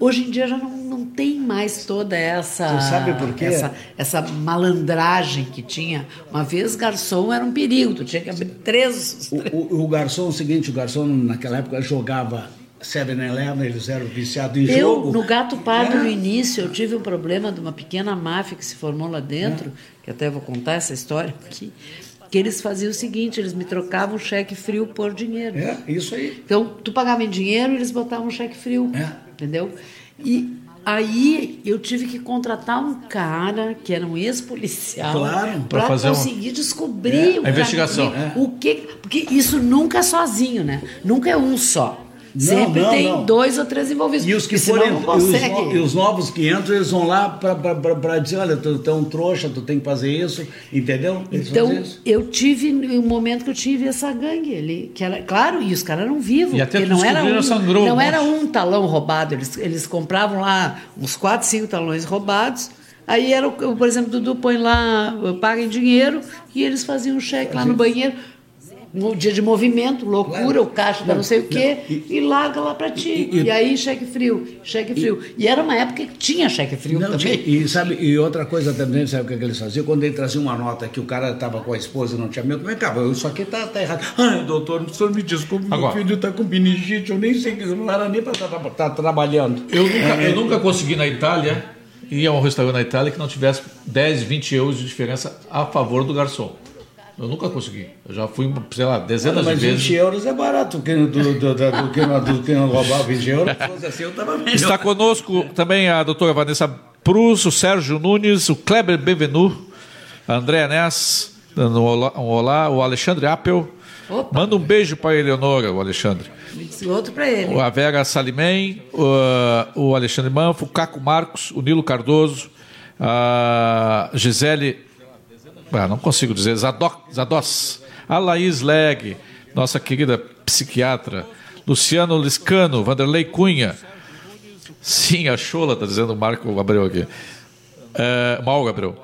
Hoje em dia já não, não tem mais toda essa, Tu sabe por quê? essa essa malandragem que tinha. Uma vez garçom era um perigo, tu tinha que abrir três. O, o, o garçom, é o seguinte, o garçom naquela época jogava 7-Eleven, eles eram viciados em Eu, jogo. no Gato Pardo, É. no início, eu tive um problema de uma pequena máfia que se formou lá dentro, que até vou contar essa história aqui, que eles faziam o seguinte, eles me trocavam cheque frio por dinheiro. É, isso aí. Então, tu pagava em dinheiro, eles botavam cheque frio, É. entendeu? E aí eu tive que contratar um cara que era um ex-policial Claro. Pra para conseguir descobrir É. o A investigação. caminho, o que, porque isso nunca é sozinho, né? Nunca é um só. Não, Sempre não, tem não. dois ou três envolvidos. E os que forem, e e os novos que entram, eles vão lá para dizer, olha, tu, tu é um trouxa, tu tem que fazer isso, entendeu? Eles Então, eu tive um momento que eu tive essa gangue ali, que era, claro, e os caras eram vivos, E até não era um, sangrou não monte. era um talão roubado, eles, eles compravam lá uns quatro, cinco talões roubados. Aí era, o- por exemplo, Dudu põe lá, paga em dinheiro e eles faziam um cheque lá no banheiro. No dia de movimento, loucura, Claro. o caixa da não sei o quê, não. e, E- larga lá para ti. e- E, e- aí, cheque frio, cheque frio. E era uma época que tinha cheque frio Não, também. tinha- e sabe, e outra coisa também, sabe o que, que eles faziam? Quando ele trazia uma nota que o cara estava com a esposa e não tinha medo, vem cá, isso aqui tá, tá errado. Ai, doutor, o senhor me desculpe, meu Agora. filho está com meningite, eu nem sei que não era nem para estar trabalhando. Eu nunca, eu nunca consegui na Itália ir a um restaurante na Itália que não tivesse 10, 20 euros de diferença a favor do garçom. Eu nunca consegui. Eu já fui, sei lá, dezenas Mas de 20 vezes. euros é barato do que, do, do, do, do, que, não- do que não roubar 20 euros. Se fosse assim, eu estava melhor. Está conosco também a doutora Vanessa Prus, o Sérgio Nunes, o Kleber Benvenu, a Andréa Ness, dando um olá, um olá, o Alexandre Appel. Opa. Manda um beijo para a Eleonora, o Alexandre. Outro para ele. A Vera Salimem, o, o Alexandre Manfo, o Caco Marcos, o Nilo Cardoso, a Gisele, ah, não consigo dizer, Zadoc, Zados, a Laís Leg, nossa querida psiquiatra, Luciano Liscano, Vanderlei Cunha, sim, a Chola, está dizendo o Marco Abreu aqui, é, Mauro Abreu.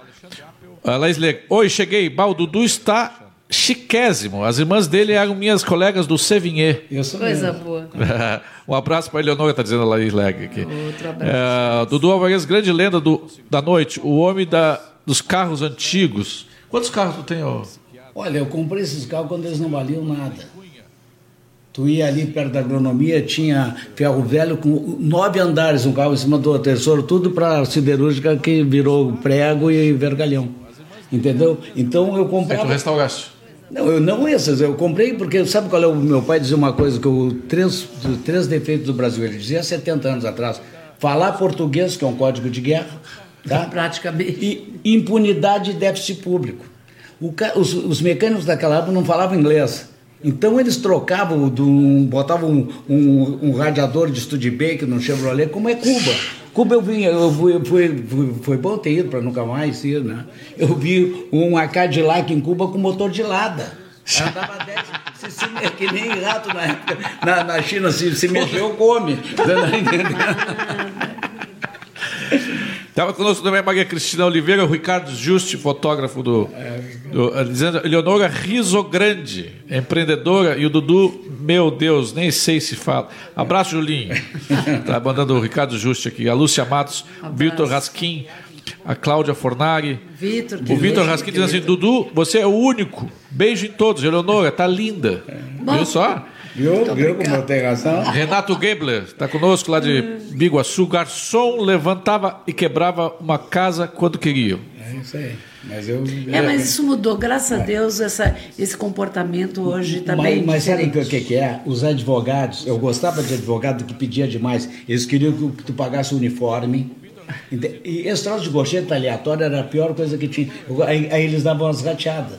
A Laís Leg, oi, cheguei, Bah, o Dudu está chiquésimo, as irmãs dele eram minhas colegas do Sevigné. Coisa boa. um abraço para a Eleonora, está dizendo a Laís Leg aqui. Outro abraço. É, Dudu Alvarez, grande lenda do, da noite, o homem da, dos carros antigos. Quantos carros tu tem? Ó? Olha, eu comprei esses carros quando eles não valiam nada. Tu ia ali perto da agronomia, tinha ferro velho com nove andares, um carro em cima do outro, tesouro, tudo para siderúrgica que virou prego e vergalhão. Entendeu? Então eu É que tu restauraste. Não, eu não esses, eu comprei porque sabe qual é o meu pai dizia uma coisa que o três, três defeitos do Brasil, ele dizia há 70 anos atrás, falar português, que é um código de guerra, tá? Praticamente. E impunidade e déficit público. O os, os mecânicos daquela época não falavam inglês. Então eles trocavam, do, botavam um, um, um radiador de Studebaker no Chevrolet, como é Cuba. Cuba eu vinha, eu fui, fui, fui- foi bom ter ido para nunca mais ir, né? Eu vi um Cadillac em Cuba com motor de lada. Andava 10, se, se, que nem rato na época, na, na China, se, se mexeu, come. Estava conosco também a Maria Cristina Oliveira, o Ricardo Juste, fotógrafo do. do dizendo, Eleonora Risogrande, empreendedora, e o Dudu, meu Deus, nem sei se fala. Abraço, Julinho. Está mandando o Ricardo Juste aqui. A Lúcia Matos, o Vitor Raskin, a Cláudia Fornari. Vitor, que O Vitor beijo, Raskin diz assim: Dudu, você é o único. Beijo em todos. Eleonora, tá linda. Viu só? Viu? Viu como eu tenho razão? Renato Gebler está conosco lá de Biguaçu. Garçom levantava e quebrava uma casa quando queria. É isso aí. Mas eu. É, mas isso mudou, graças a Deus, essa, esse comportamento hoje está mas, bem mas sabe o que, que é? Os advogados, eu gostava de advogado que pedia demais. Eles queriam que tu pagasse o uniforme. Ente- E esse troço de gorjeta aleatória era a pior coisa que tinha. Eu- aí, aí eles davam umas rateadas.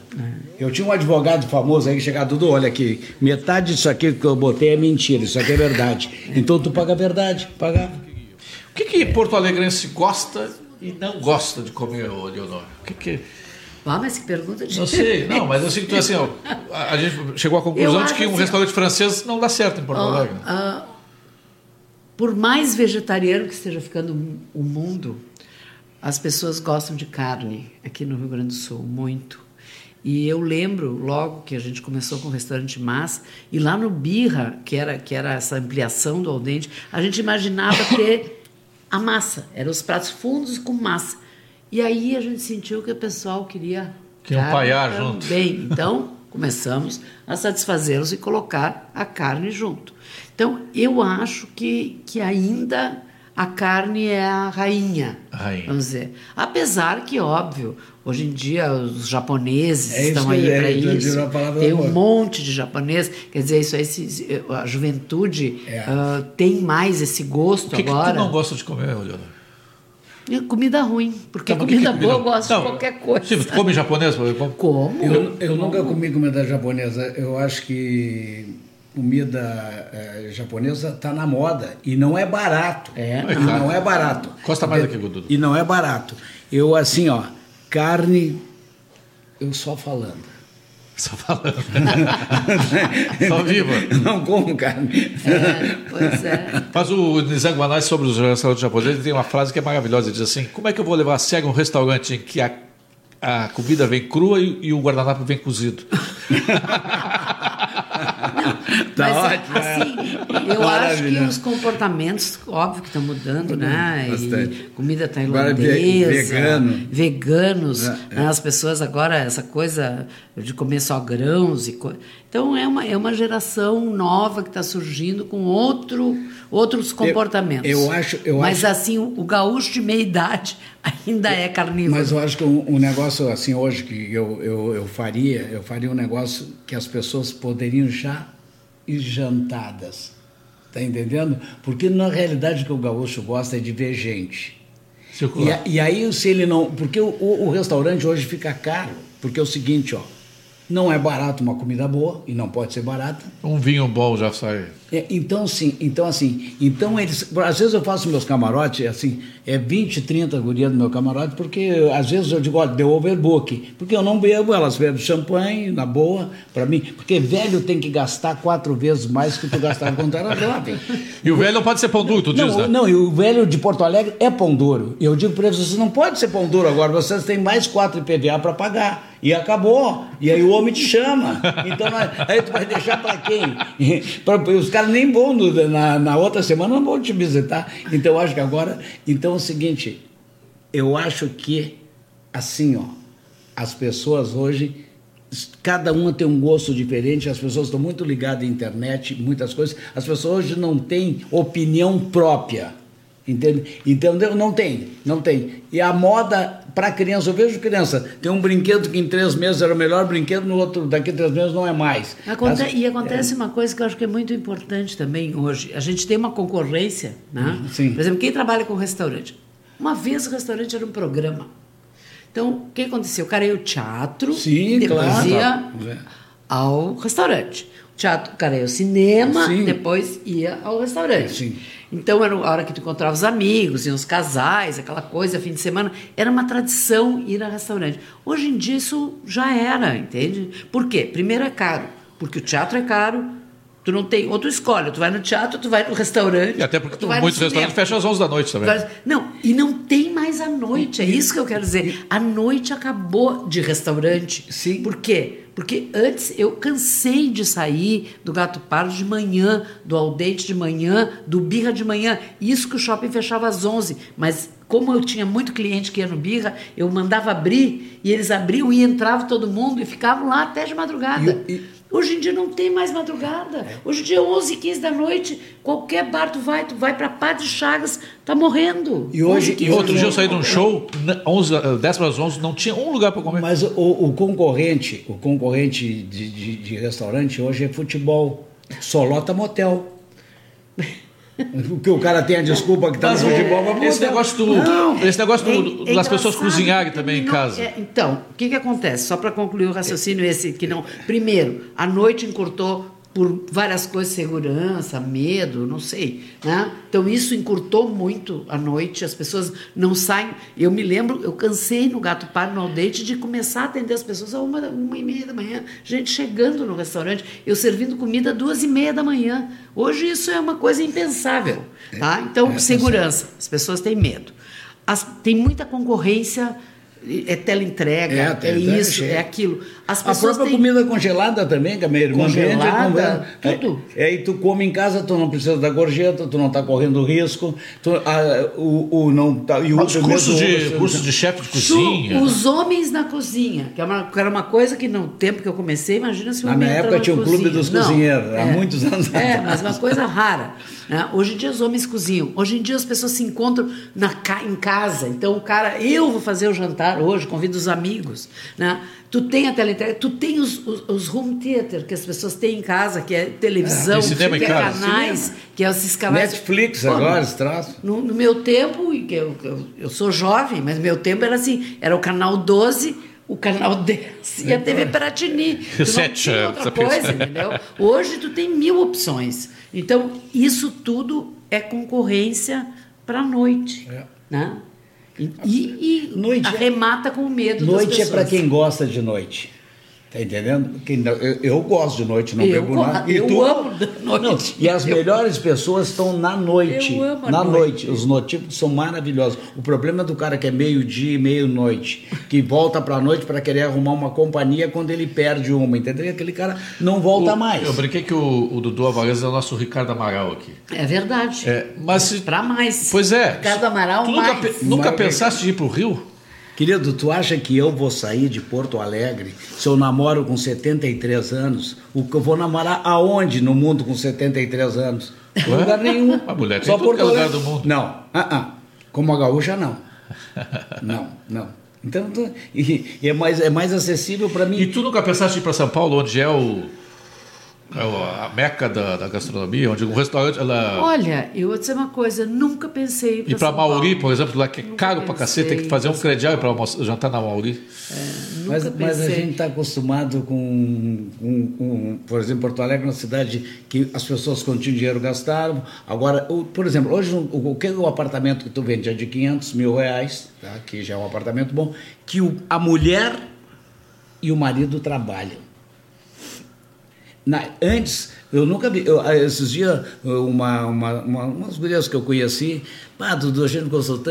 Eu tinha um advogado famoso aí que chegava, Dudu, olha aqui, metade disso aqui que eu botei é mentira, isso aqui é verdade. Então tu paga a verdade, pagava. O que, que Porto Alegrense gosta e não gosta de comer, Leonor? O que que... Ah, mas que pergunta de Não sei, não, mas eu sei que tu assim, ó, a, gente chegou à conclusão Eu de que um assim, restaurante francês não dá certo em Porto Ó, Alegre. ah, por mais vegetariano que esteja ficando o mundo, as pessoas gostam de carne aqui no Rio Grande do Sul, muito. E eu lembro logo que a gente começou com o restaurante Massa, e lá no Birra, que era, que era essa ampliação do Aldente, a gente imaginava ter a massa, eram os pratos fundos com massa. E aí a gente sentiu que o pessoal queria. Que um paiar junto. Bem, então começamos a satisfazê-los e colocar a carne junto. Então eu acho que, que ainda a carne é a rainha, rainha, vamos dizer. Apesar que, óbvio, hoje em dia os japoneses é estão aí para isso. Tem um monte de japonês, quer dizer, isso aí, a juventude é. uh, tem mais esse gosto o que agora. Que tu não gosta de comer, Leonardo? Comida ruim, porque não, comida que, boa eu gosto não, de qualquer coisa. Sim, come japonês? Como? Eu, eu nunca comi comida japonesa. Eu acho que comida é, japonesa está na moda e não é barato. É, não, não é barato. Costa mais aqui, Dudu. E não é barato. Eu, assim, ó, carne, eu só falando. Só falando. só viva. Não como carne. É, pois é. Mas o Manai, sobre os restaurantes japoneses, tem uma frase que é maravilhosa. Ele diz assim, como é que eu vou levar a sério um restaurante em que a, a comida vem crua e, e o guardanapo vem cozido? tá Mas, ótimo. Assim, eu acho que os comportamentos, óbvio que estão mudando, né? Bastante. E comida tailandesa, vegano. veganos, é, é. Né? as pessoas agora, essa coisa de comer só grãos e co... Então é uma, é uma geração nova que está surgindo com outro, outros comportamentos. Eu, eu acho, eu Mas acho... assim, o, o gaúcho de meia idade ainda é carnívoro. Mas eu acho que um, um negócio assim hoje que eu, eu, eu faria, eu faria um negócio que as pessoas poderiam já ir jantadas. Tá entendendo? Porque na realidade o que o gaúcho gosta é de ver gente. E, e, aí se ele não. Porque o, o, o restaurante hoje fica caro. Porque é o seguinte, ó não é barato uma comida boa e não pode ser barata. Um vinho bom já sai. É, então sim, então assim, então eles, às vezes eu faço meus camarotes assim, é 20, 30 gurias do meu camarote, porque às vezes eu digo, olha, deu overbook, porque eu não bebo, elas bebem champanhe na boa, para mim, porque velho tem que gastar quatro vezes mais que tu gastava quando era jovem. E o velho não pode ser pão duro, tu não, diz, né? Não, e o velho de Porto Alegre é pão duro. E eu digo para eles, vocês não pode ser pão duro agora, vocês têm mais quatro IPVA para pagar. E acabou. E aí o homem te chama. Então aí tu vai deixar para quem? pra, os caras nem vão no, na, na outra semana não vão te visitar. Então acho que agora. Então é o seguinte, eu acho que assim, ó, as pessoas hoje cada uma tem um gosto diferente, as pessoas estão muito ligadas à internet, muitas coisas. As pessoas hoje não têm opinião própria. Entende? Entendeu? Não tem, não tem. E a moda para criança, eu vejo criança, tem um brinquedo que em três meses era o melhor brinquedo, no outro, daqui a três meses não é mais. Aconte As, e acontece é, uma coisa que eu acho que é muito importante também hoje. A gente tem uma concorrência, né? Sim. Por exemplo, quem trabalha com restaurante. Uma vez o restaurante era um programa. Então, o que aconteceu? O cara ia ao teatro Sim, e depois claro. ia ao restaurante. O teatro, o cara ia ao cinema, Sim. depois ia ao restaurante. Sim. Então era a hora que tu encontrava os amigos, iam os casais, aquela coisa, fim de semana. Era uma tradição ir a restaurante. Hoje em dia isso já era, entende? Por quê? Primeiro é caro, porque o teatro é caro, Tu não tem, ou tu escolhe, tu vai no teatro, tu vai no restaurante. E até porque tu, muitos restaurantes fecham às 11 da noite também. Não, e não tem mais a noite, é isso que eu quero dizer. A noite acabou de restaurante. Sim. Por quê? Porque antes eu cansei de sair do Gato Pardo de manhã, do Aldente de manhã, do Birra de manhã. Isso que o shopping fechava às 11. Mas como eu tinha muito cliente que ia no Birra, eu mandava abrir e eles abriam e entrava todo mundo e ficavam lá até de madrugada. E, e Hoje em dia não tem mais madrugada. Hoje em dia, 11, 15 da noite, qualquer bar tu vai, tu vai para Padre Chagas, tá morrendo. E hoje, e outro dia eu saí de um show, 11, 10 para as 11, não tinha um lugar para comer. Mas o, o, concorrente, o concorrente de, de, de restaurante hoje é futebol. Só lota motel. que o cara tem a desculpa que está no futebol, mas esse negócio do, não, esse negócio do, é, é das pessoas cozinharem também não, em casa. É, então, o que, que acontece? Só para concluir o raciocínio esse que não. Primeiro, a noite encurtou por várias coisas, segurança, medo, não sei. Né? Então isso encurtou muito a noite, as pessoas não saem. Eu me lembro, eu cansei no Gato Pardo, no Aldete, de começar a atender as pessoas a uma, uma e meia da manhã, gente chegando no restaurante, eu servindo comida duas e meia da manhã. Hoje isso é uma coisa impensável. Tá? Então, é, é segurança, as pessoas têm medo. as, tem muita concorrência é teleentrega, É, é, teleentrega, isso, é aquilo. As A pessoas própria têm... comida congelada também, que a minha irmã Congelada, vende, é, tudo. É, aí tu come em casa, tu não precisa da gorjeta, tu não está correndo risco, tu, a, o, o não tá, e o Os outro cursos mesmo- de, de chefe de Su- cozinha. Os homens na cozinha, que é uma- que era uma coisa que no tempo que eu comecei, imagina se o Na homem minha entra época na tinha um clube dos Não, cozinheiros, há muitos anos É, atrás. mas uma coisa rara. né? Hoje em dia os homens cozinham. Hoje em dia as pessoas se encontram na, em casa. Então o cara, eu vou fazer o jantar hoje, convido os amigos. Né? Tu tem a teletrega, tu tem os, os, os home theater que as pessoas têm em casa, que é televisão, cinema em que é canais, que é esses canais. Netflix Pô, agora, esse troço. no, no meu tempo, eu, eu, eu sou jovem, mas meu tempo era assim, era o canal 12, o canal 10 e a TV Piratini. Tu não Sete, tinha outra essa coisa, entendeu? Hoje tu tem mil opções. Então, isso tudo é concorrência para a noite. É. Né? E, e, Noite é- arremata com o medo Noite é para quem gosta de noite. Tá entendendo? Eu, eu gosto de noite, não Eu pego go- nada. eu amo da noite. Não, e as melhores pessoas estão na noite. Eu amo a na noite. noite. Os notícios são maravilhosos. O problema é do cara que é meio-dia e meio-noite, que volta pra noite para querer arrumar uma companhia quando ele perde uma, entendeu? E Aquele cara não volta mais. Eu brinquei que o, o Dudu Alvarez é o nosso Ricardo Amaral aqui. É verdade. É, mas se- Para mais. Pois é. Ricardo Amaral, tu nunca, mais. pe- nunca Mais. pensaste em ir pro Rio? Querido, tu acha que eu vou sair de Porto Alegre se eu namoro com 73 anos? O que eu vou namorar aonde no mundo com 73 anos? Em lugar nenhum. A mulher tem em tudo que é lugar do mundo. Não, ah, ah. como a gaúcha, não. Não, não. Então, tu- é, mais, é mais acessível para mim. E tu nunca pensaste ir para São Paulo, onde é o- a meca da, da gastronomia, onde o restaurante ela Olha, eu vou dizer uma coisa, nunca pensei e para. Mauri, por exemplo, lá que é Nunca caro pra cacete, tem que fazer um crediário para jantar na Mauri. Nunca Mas, mas a gente está acostumado com, com- com, por exemplo, Porto Alegre, é uma cidade que as pessoas quando tinham dinheiro gastaram. Agora, o- por exemplo, hoje o, o que é o apartamento que tu vende é de 500 mil reais, tá? que já é um apartamento bom, que o- a mulher e o marido trabalham. Na- antes, eu nunca vi. eu, ah, esses dias, uma, uma, uma, umas gurias que eu conheci, pá, Dudu, a gente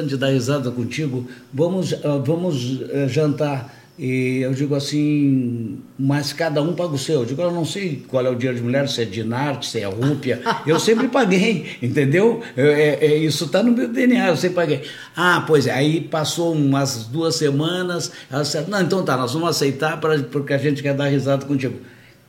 de dar risada contigo, vamos, ah, vamos eh, jantar. E eu digo assim, mas cada um paga o seu. Eu digo, eu não sei qual é o dinheiro de mulher, se é dinarte, se é rúpia. Eu sempre paguei, entendeu? Eu- é- é- isso está no meu DNA, eu sempre paguei. Ah, pois é. Aí passou umas duas semanas, ela disse, não, então tá, nós vamos aceitar pra, porque a gente quer dar risada contigo.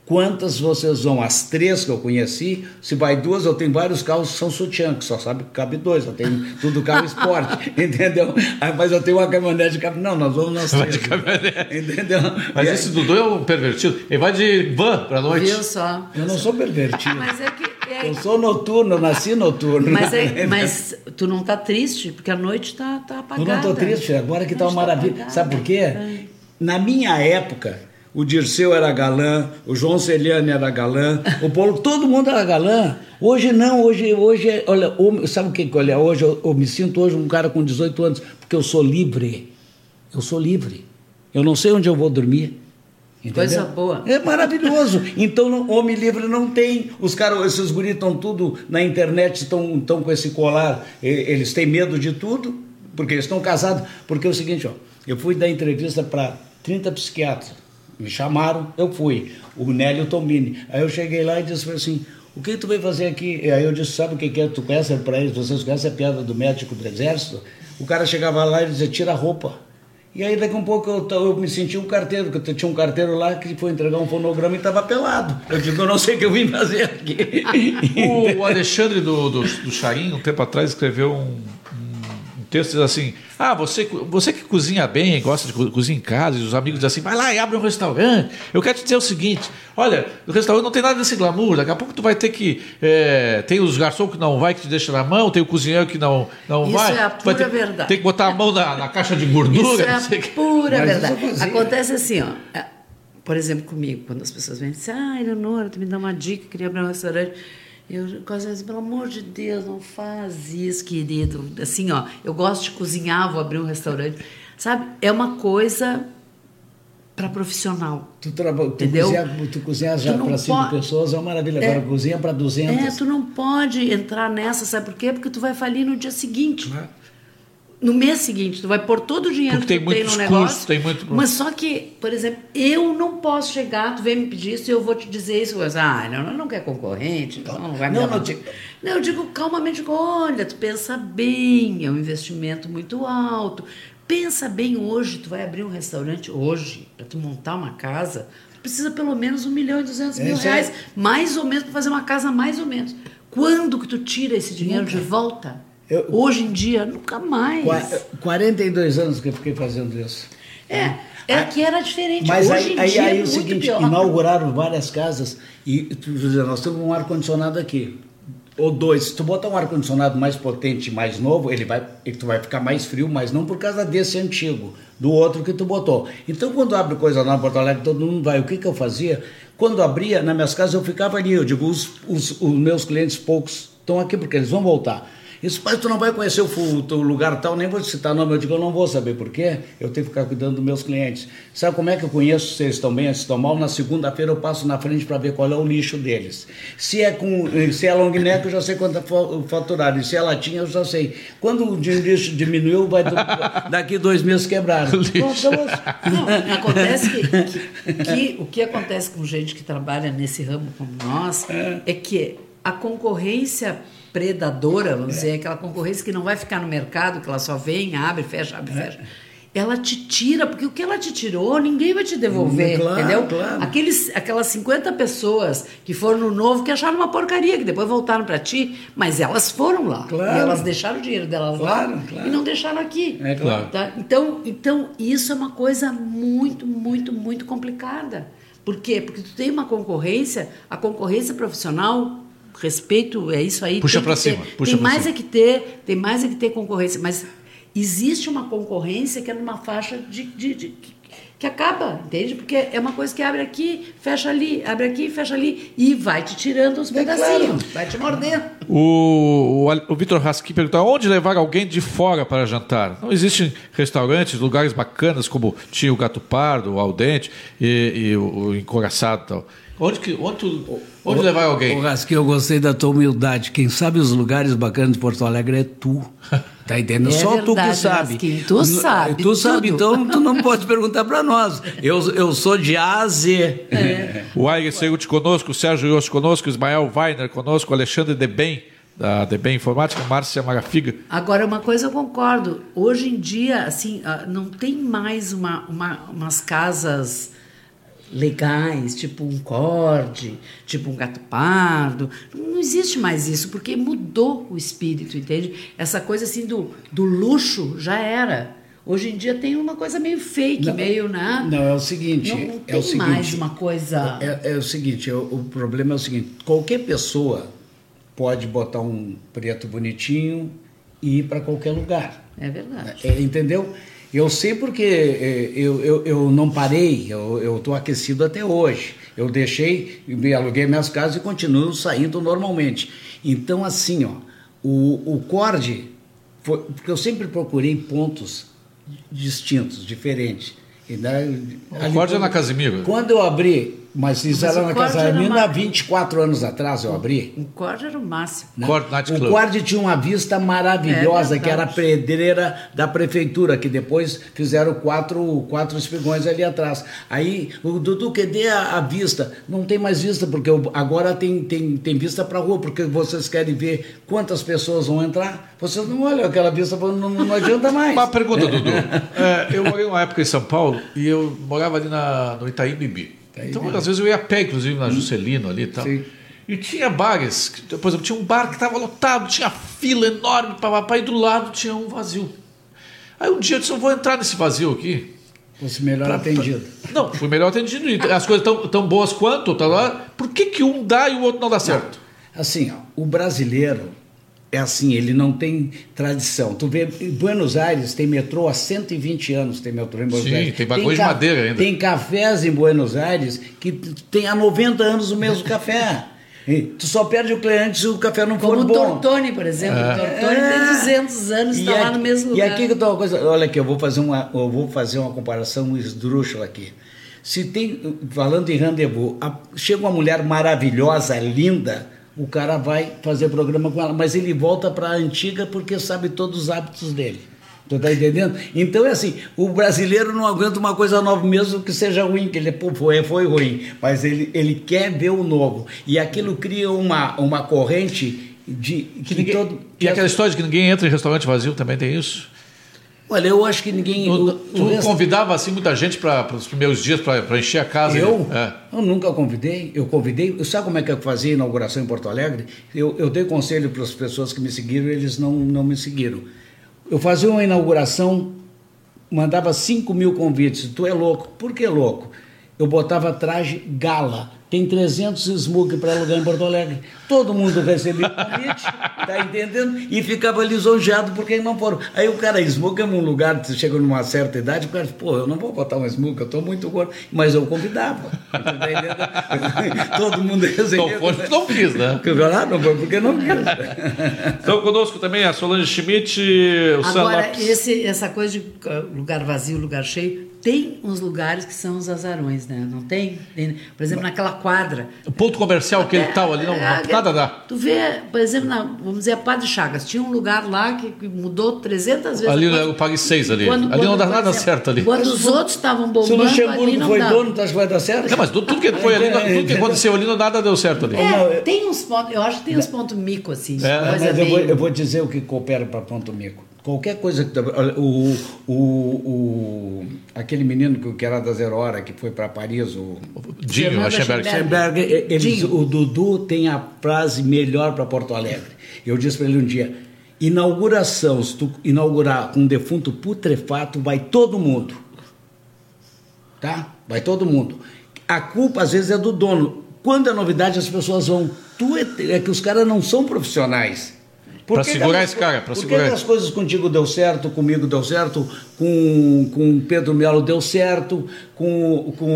Quantas vocês vão? As três que eu conheci, se vai duas, eu tenho vários carros que são sutiã, que só sabe que cabe dois, eu tenho tudo carro esporte, entendeu? Aí, mas eu tenho uma caminhonete de caminhonete, não, nós vamos Vai três. de caminhonete. Entendeu? Mas E aí- esse Dudu é um pervertido. Ele vai de van pra noite. Viu só? Eu não sou pervertido. Mas é que. é- Eu sou noturno, eu nasci noturno. mas, é- mas tu não tá triste, porque a noite tá, tá Eu apagada. não estou triste, agora que está uma noite maravilha. apagada. Sabe por quê? É. Na minha época, o Dirceu era galã, o João Celiane era galã, o Paulo, todo mundo era galã. Hoje não, hoje, hoje é- olha, sabe o que, olha, hoje eu, eu me sinto hoje um cara com 18 anos, porque eu sou livre. Eu sou livre. Eu não sei onde eu vou dormir. Entendeu? Coisa boa. É maravilhoso. Então, homem livre não tem. Os caras, esses guris estão tudo na internet, estão, estão com esse colar. Eles têm medo de tudo, porque eles estão casados. Porque é o seguinte, ó, eu fui dar entrevista para 30 psiquiatras. Me chamaram, eu fui. O Nélio Tombini. Aí eu cheguei lá e disse assim. O que tu veio fazer aqui? E aí eu disse, sabe o que que é? Tu conhece para eles, vocês conhecem a piada do médico do exército? O cara chegava lá e dizia, tira a roupa. E aí daqui um pouco eu, eu me senti um carteiro, que eu tinha um carteiro lá que foi entregar um fonograma e estava pelado. Eu digo, eu não sei o que eu vim fazer aqui. O Alexandre do, do, do Charim, um tempo atrás, escreveu um texto diz assim: Ah, você, você que cozinha bem, gosta de co- cozinhar em casa, e os amigos dizem assim: vai lá e abre um restaurante. Eu quero te dizer o seguinte: olha, o restaurante não tem nada desse glamour, daqui a pouco tu vai ter que. é, tem os garçons que não vai, que te deixa na mão, tem o cozinheiro que não, não Isso vai. é a pura ter, verdade. Tem que botar a mão na, na caixa de gordura. Isso é não sei o a pura Mas verdade. isso. Acontece assim, ó. é, Por exemplo, comigo, quando as pessoas vêm e dizem, ah, Eleonora, tu me dá uma dica, queria abrir um restaurante. Eu quase vezes, pelo amor de Deus, não faz isso, querido. Assim, ó, eu gosto de cozinhar, vou abrir um restaurante. Sabe? É uma coisa para profissional. Tu, traba, tu, Entendeu? cozinha, tu cozinha já para cinco pode- pessoas, é uma maravilha. É. Agora cozinha para 200. É, tu não pode entrar nessa, sabe por quê? Porque tu vai falir no dia seguinte. No mês seguinte, tu vai pôr todo o dinheiro Porque que tem tu tem no negócio. custos, tem muito- Mas só que, por exemplo, eu não posso chegar, tu vem me pedir isso e eu vou te dizer isso. Você, ah, não, não, não quer concorrente, não, não vai me Não, não, uma dica." Não, eu digo calmamente, olha, tu pensa bem, é um investimento muito alto. Pensa bem hoje, tu vai abrir um restaurante hoje, para tu montar uma casa, tu precisa pelo menos um milhão e duzentos É mil isso aí. reais, mais ou menos, para fazer uma casa mais ou menos. Quando que tu tira esse dinheiro de volta? Eu- Hoje em dia, nunca mais. Qua- 42 anos que eu fiquei fazendo isso. É, é que era diferente. Mas Hoje aí, em aí, dia aí é o muito seguinte, pior. inauguraram várias casas e nós temos um ar-condicionado aqui. Ou dois, se tu botar um ar-condicionado mais potente, mais novo, ele vai, ele- tu vai ficar mais frio, mas não por causa desse antigo, do outro que tu botou. Então, quando abre coisa lá em Porto Alegre, todo mundo vai. O que, que eu fazia? Quando abria, nas minhas casas, eu ficava ali. Eu digo, os, os, os meus clientes poucos estão aqui porque eles vão voltar. Isso, pai, tu não vai conhecer o, teu lugar tal, nem vou te citar nome. Eu digo, eu não vou saber por quê. Eu tenho que ficar cuidando dos meus clientes. Sabe como é que eu conheço se eles estão bem, se estão mal? Na segunda-feira eu passo na frente para ver qual é o lixo deles. Se é com, se é long neck, eu já sei quanto é fa- faturaram. E se é latinha, eu já sei. Quando o lixo diminuiu, vai do- daqui dois meses quebrar. Pronto, acabou. Não, acontece que, que- que o que acontece com gente que trabalha nesse ramo como nós é, que a concorrência predadora, vamos dizer, aquela concorrência que não vai ficar no mercado, que ela só vem, abre, fecha, abre, fecha. Ela te tira, porque o que ela te tirou, ninguém vai te devolver, Claro, entendeu? claro. Aqueles, aquelas 50 pessoas que foram no novo, que acharam uma porcaria, que depois voltaram para ti, mas elas foram lá. Claro. E elas deixaram o dinheiro delas lá e não deixaram aqui. É claro. Tá? Então, então, isso é uma coisa muito, muito, muito complicada. Por quê? Porque tu tem uma concorrência, a concorrência profissional, respeito, é isso aí. Puxa ter. cima, puxa tem mais cima. é que ter, tem mais é que ter concorrência, mas existe uma concorrência que é numa faixa de, de- de- que, que acaba, entende? Porque é uma coisa que abre aqui, fecha ali, abre aqui, fecha ali e vai te tirando os É pedacinhos, claro. vai te mordendo. O, o, o Vitor Raskin perguntou onde levar alguém de fora para jantar. Não existem restaurantes, lugares bacanas como tinha o Gato Pardo, o Aldente e, e o, o Encoraçado e tal. Onde, que, onde, tu- onde levar alguém? Ô, Rasque, eu gostei da tua humildade. Quem sabe os lugares bacanas de Porto Alegre é tu. Tá entendendo? É Só tu que verdade, sabe. Rasquinho, tu sabe Tu sabe, tudo. então tu não pode perguntar para nós. Eu, eu sou de A a Z. O Aire Seguti conosco, o Sérgio Yoshi conosco, o Ismael Weiner conosco, o Alexandre Debem, da Debem Informática, Márcia Marafiga. Agora, uma coisa eu concordo. Hoje em dia, assim, ah, não tem mais uma, uma- umas casas legais, tipo um corde, tipo um gato pardo. Não existe mais isso, porque mudou o espírito, entende? Essa coisa assim do, do luxo já era. Hoje em dia tem uma coisa meio fake, Não, meio, né? Não, é o seguinte. Não, não é tem o seguinte, mais uma coisa. É, é o seguinte, o, o problema é o seguinte: qualquer pessoa pode botar um preto bonitinho e ir para qualquer lugar. É verdade. É, entendeu? Eu sei porque é, eu, eu, eu não parei, eu estou aquecido até hoje. Eu deixei, me aluguei minhas casas e continuo saindo normalmente. Então, assim, ó, o, o corde, foi, porque eu sempre procurei pontos distintos, diferentes. E daí- ali corde é na Casimiro. Quando eu abri, mas isso Mas era o na corde era Casamina uma- há 24 anos atrás eu abri. O corde era o máximo. né? O. Corde tinha uma vista maravilhosa, É que era a pedreira da prefeitura, que depois fizeram quatro, quatro espigões ali atrás. Aí o Dudu, cadê a, a vista? Não tem mais vista, porque o- agora tem, tem, tem vista para rua, porque vocês querem ver quantas pessoas vão entrar. Vocês não olham aquela vista, não, não adianta mais. Uma pergunta, Dudu. É, eu morei uma época em São Paulo e eu morava ali na, no Itaim Bibi. Então, às vezes eu ia a pé, inclusive, na Juscelino ali e tal. Sim. E tinha bares, por exemplo, tinha um bar que estava lotado, tinha fila enorme, papapá, e do lado tinha um vazio. Aí um dia eu disse, eu vou entrar nesse vazio aqui. Fosse melhor Pra- atendido. Não, fui melhor atendido. E As coisas tão, tão boas quanto, tá lá. Por que, que um dá e o outro não dá certo? Assim, ó, o brasileiro é assim, ele não tem tradição. Tu vê, em Buenos Aires tem metrô há 120 anos, tem metrô em Buenos Sim, Aires. tem vagões de madeira ainda. Tem cafés em Buenos Aires que tem há 90 anos o mesmo café. E tu só perde o cliente se o café não Como for o bom. Tortoni, por exemplo. O Tortoni tem 200 anos e está lá no mesmo E lugar. aqui que tá uma coisa, olha aqui, eu vou fazer uma, eu vou fazer uma comparação esdrúxula aqui. Se tem, falando em rendezvous, a- chega uma mulher maravilhosa, linda, o cara vai fazer programa com ela, mas ele volta para a antiga porque sabe todos os hábitos dele. Tu tá entendendo? Então é assim, o brasileiro não aguenta uma coisa nova mesmo que seja ruim, que ele pô, foi, foi ruim, mas ele, ele quer ver o novo. E aquilo cria uma, uma corrente de que ninguém, todo, e aquela história de que ninguém entra em restaurante vazio também tem isso? Olha, eu acho que ninguém. Tu, tu resta... convidava assim muita gente para os primeiros dias para encher a casa? Eu? É. Eu nunca convidei. Eu convidei. Sabe como é que eu fazia a inauguração em Porto Alegre? Eu, eu dei conselho para as pessoas que me seguiram e eles não, não me seguiram. Eu fazia uma inauguração, mandava 5 mil convites. Tu é louco. Por que louco? Eu botava traje gala tem 300 smug para alugar em Porto Alegre. Todo mundo recebia convite, tá entendendo? E ficava lisonjeado porque não foram. Aí o cara, smug é um lugar, você chega numa certa idade, o cara diz, pô, eu não vou botar um smug, eu estou muito gordo. Mas eu convidava. Tá Todo mundo recebia. Não foi porque não quis, né? Ah, não foi porque não quis. Então conosco também a Solange Schmidt, o Agora, esse, essa coisa de lugar vazio, lugar cheio, tem uns lugares que são os azarões, né? Não tem? Por exemplo, naquela quadra. O ponto comercial que ele tal ali, não, é, nada dá. Tu vê, por exemplo, na, vamos dizer, a Padre Chagas, tinha um lugar lá que mudou 300 vezes. Ali eu paguei seis ali. Quando, ali quando, não dá nada exemplo, certo ali. Quando os outros estavam bombando, Se o Luxemburgo foi dá. dono, tu acha que vai dar certo? Não, mas tudo, tudo que foi ali, tudo que aconteceu ali, nada deu certo ali. É, tem uns pontos, eu acho que tem uns pontos mico, assim. É, mas eu, vou, eu vou dizer o que coopera para ponto mico qualquer coisa que o, o, o, aquele menino que era da Zero Hora que foi para Paris o Dinho Aschenberg eles, o Dudu tem a frase melhor para Porto Alegre. Eu disse para ele um dia inauguração se tu inaugurar com um defunto putrefato vai todo mundo. Tá? Vai todo mundo. A culpa às vezes é do dono. Quando é novidade as pessoas vão. Tu é, é que os caras não são profissionais para segurar esse cara, para segurar. Porque as coisas contigo deu certo, comigo deu certo, com com Pedro Melo deu certo, com, com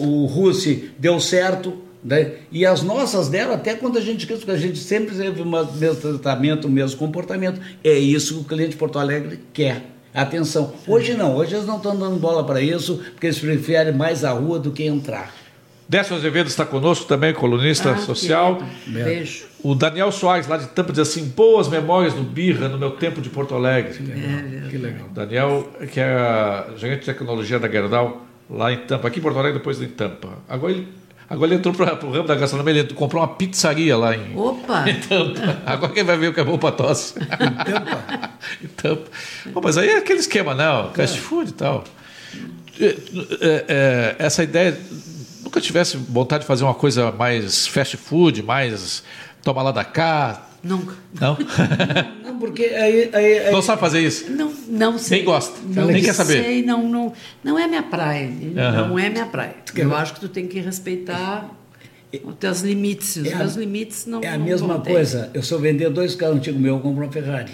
o Russi deu certo, né? E as nossas deram até quando a gente quis, porque a gente sempre teve o mesmo tratamento, o mesmo comportamento. É isso que o cliente de Porto Alegre quer. Atenção. Hoje não, hoje eles não estão dando bola para isso, porque eles preferem mais a rua do que entrar. Décio Azevedo está conosco também, colunista ah, social. Beijo. O Daniel Soares, lá de Tampa, diz assim: boas memórias do Birra no meu tempo de Porto Alegre. Que legal. É, que legal. Daniel, que é gerente de tecnologia da Gerdau, lá em Tampa, aqui em Porto Alegre, depois em Tampa. Agora ele, agora ele entrou para o ramo da gastronomia, ele comprou uma pizzaria lá em, Opa. em Tampa. Agora quem vai ver o que é bom para tosse. Em Tampa? em Tampa. Bom, mas aí é aquele esquema, né? O fast é. food e tal. É, é essa ideia nunca tivesse vontade de fazer uma coisa mais fast food, mais toma lá da cá? Nunca. Não? não, porque aí, aí, aí, Não sabe fazer isso? Não, não sei. Nem gosta, não nem quer saber. Sei, não, não, não é minha praia. Uhum. Não é minha praia. Eu acho que tu tem que respeitar os teus limites. Os é meus a, limites não É a não mesma coisa. Eu sou vender dois carros antigos meus, eu compro uma Ferrari.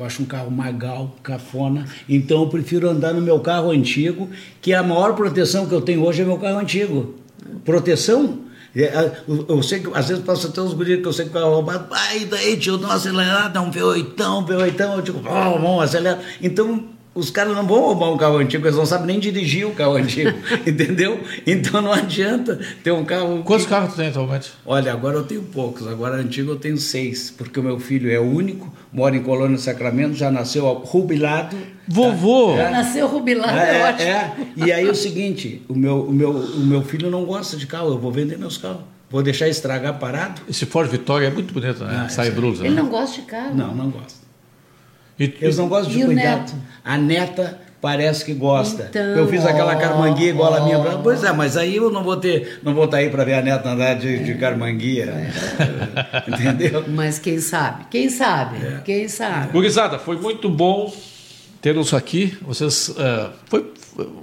Eu acho um carro magal, cafona. Então eu prefiro andar no meu carro antigo, que a maior proteção que eu tenho hoje é meu carro antigo. Proteção? É, eu sei que às vezes passa até uns gurias que eu sei que o carro é roubado, ai, daí tio, acelerar, dá um V8, V8, eu digo, oh, vamos acelerar. Então os caras não vão roubar um carro antigo, eles não sabem nem dirigir o carro antigo, entendeu? Então não adianta ter um carro. Quantos que... carros tu tem atualmente? Olha, agora eu tenho poucos, agora antigo eu tenho seis, porque o meu filho é único, mora em Colônia do Sacramento, já nasceu jubilado. Vovô! Já nasceu jubilado, é, é ótimo. É. E aí é o seguinte: o meu, o, meu, o meu filho não gosta de carro, eu vou vender meus carros. Vou deixar estragar parado. Esse Ford Vitória é muito bonito, né? Ah, Sai brusa. Ele né? não gosta de carro. Não, não gosta. E, Eles não gostam de cuidar. A neta parece que gosta. Então, eu fiz aquela carmanguia igual oh. a minha. Pois é, mas aí eu não vou ter, não vou estar aí para ver a neta andar de, de carmanguia. É. Entendeu? Mas quem sabe? Quem sabe? É. Quem sabe? Gurizada, foi muito bom tê-los aqui. Vocês. Uh, foi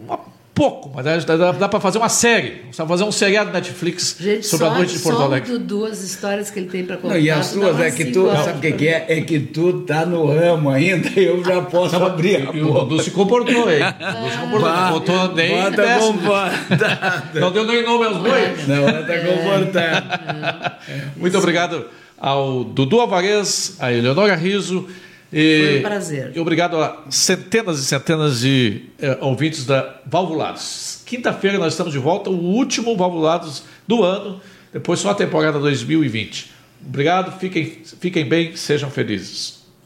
uma pouco, mas dá, dá, dá para fazer uma série. Dá fazer um seriado Netflix Gente, sobre só, a noite de Porto Alegre. Só duas histórias que ele tem para contar. Não, e as suas é que tu, não, sabe o que, é? É que tu tá no ramo ainda, eu já posso não, abrir a boca. O Dudu se comportou, hein? O Dudu se comportou, não botou nem bota comportado. Não deu nem nome aos bois. Não, ela tá comportado. Muito obrigado ao Dudu Alvarez, a Eleonora Riso, e, Foi um prazer. E obrigado a centenas e centenas de eh, ouvintes da Valvulados. Quinta-feira nós estamos de volta, o último Valvulados do ano, depois só a temporada 2020. Obrigado, fiquem, fiquem bem, sejam felizes.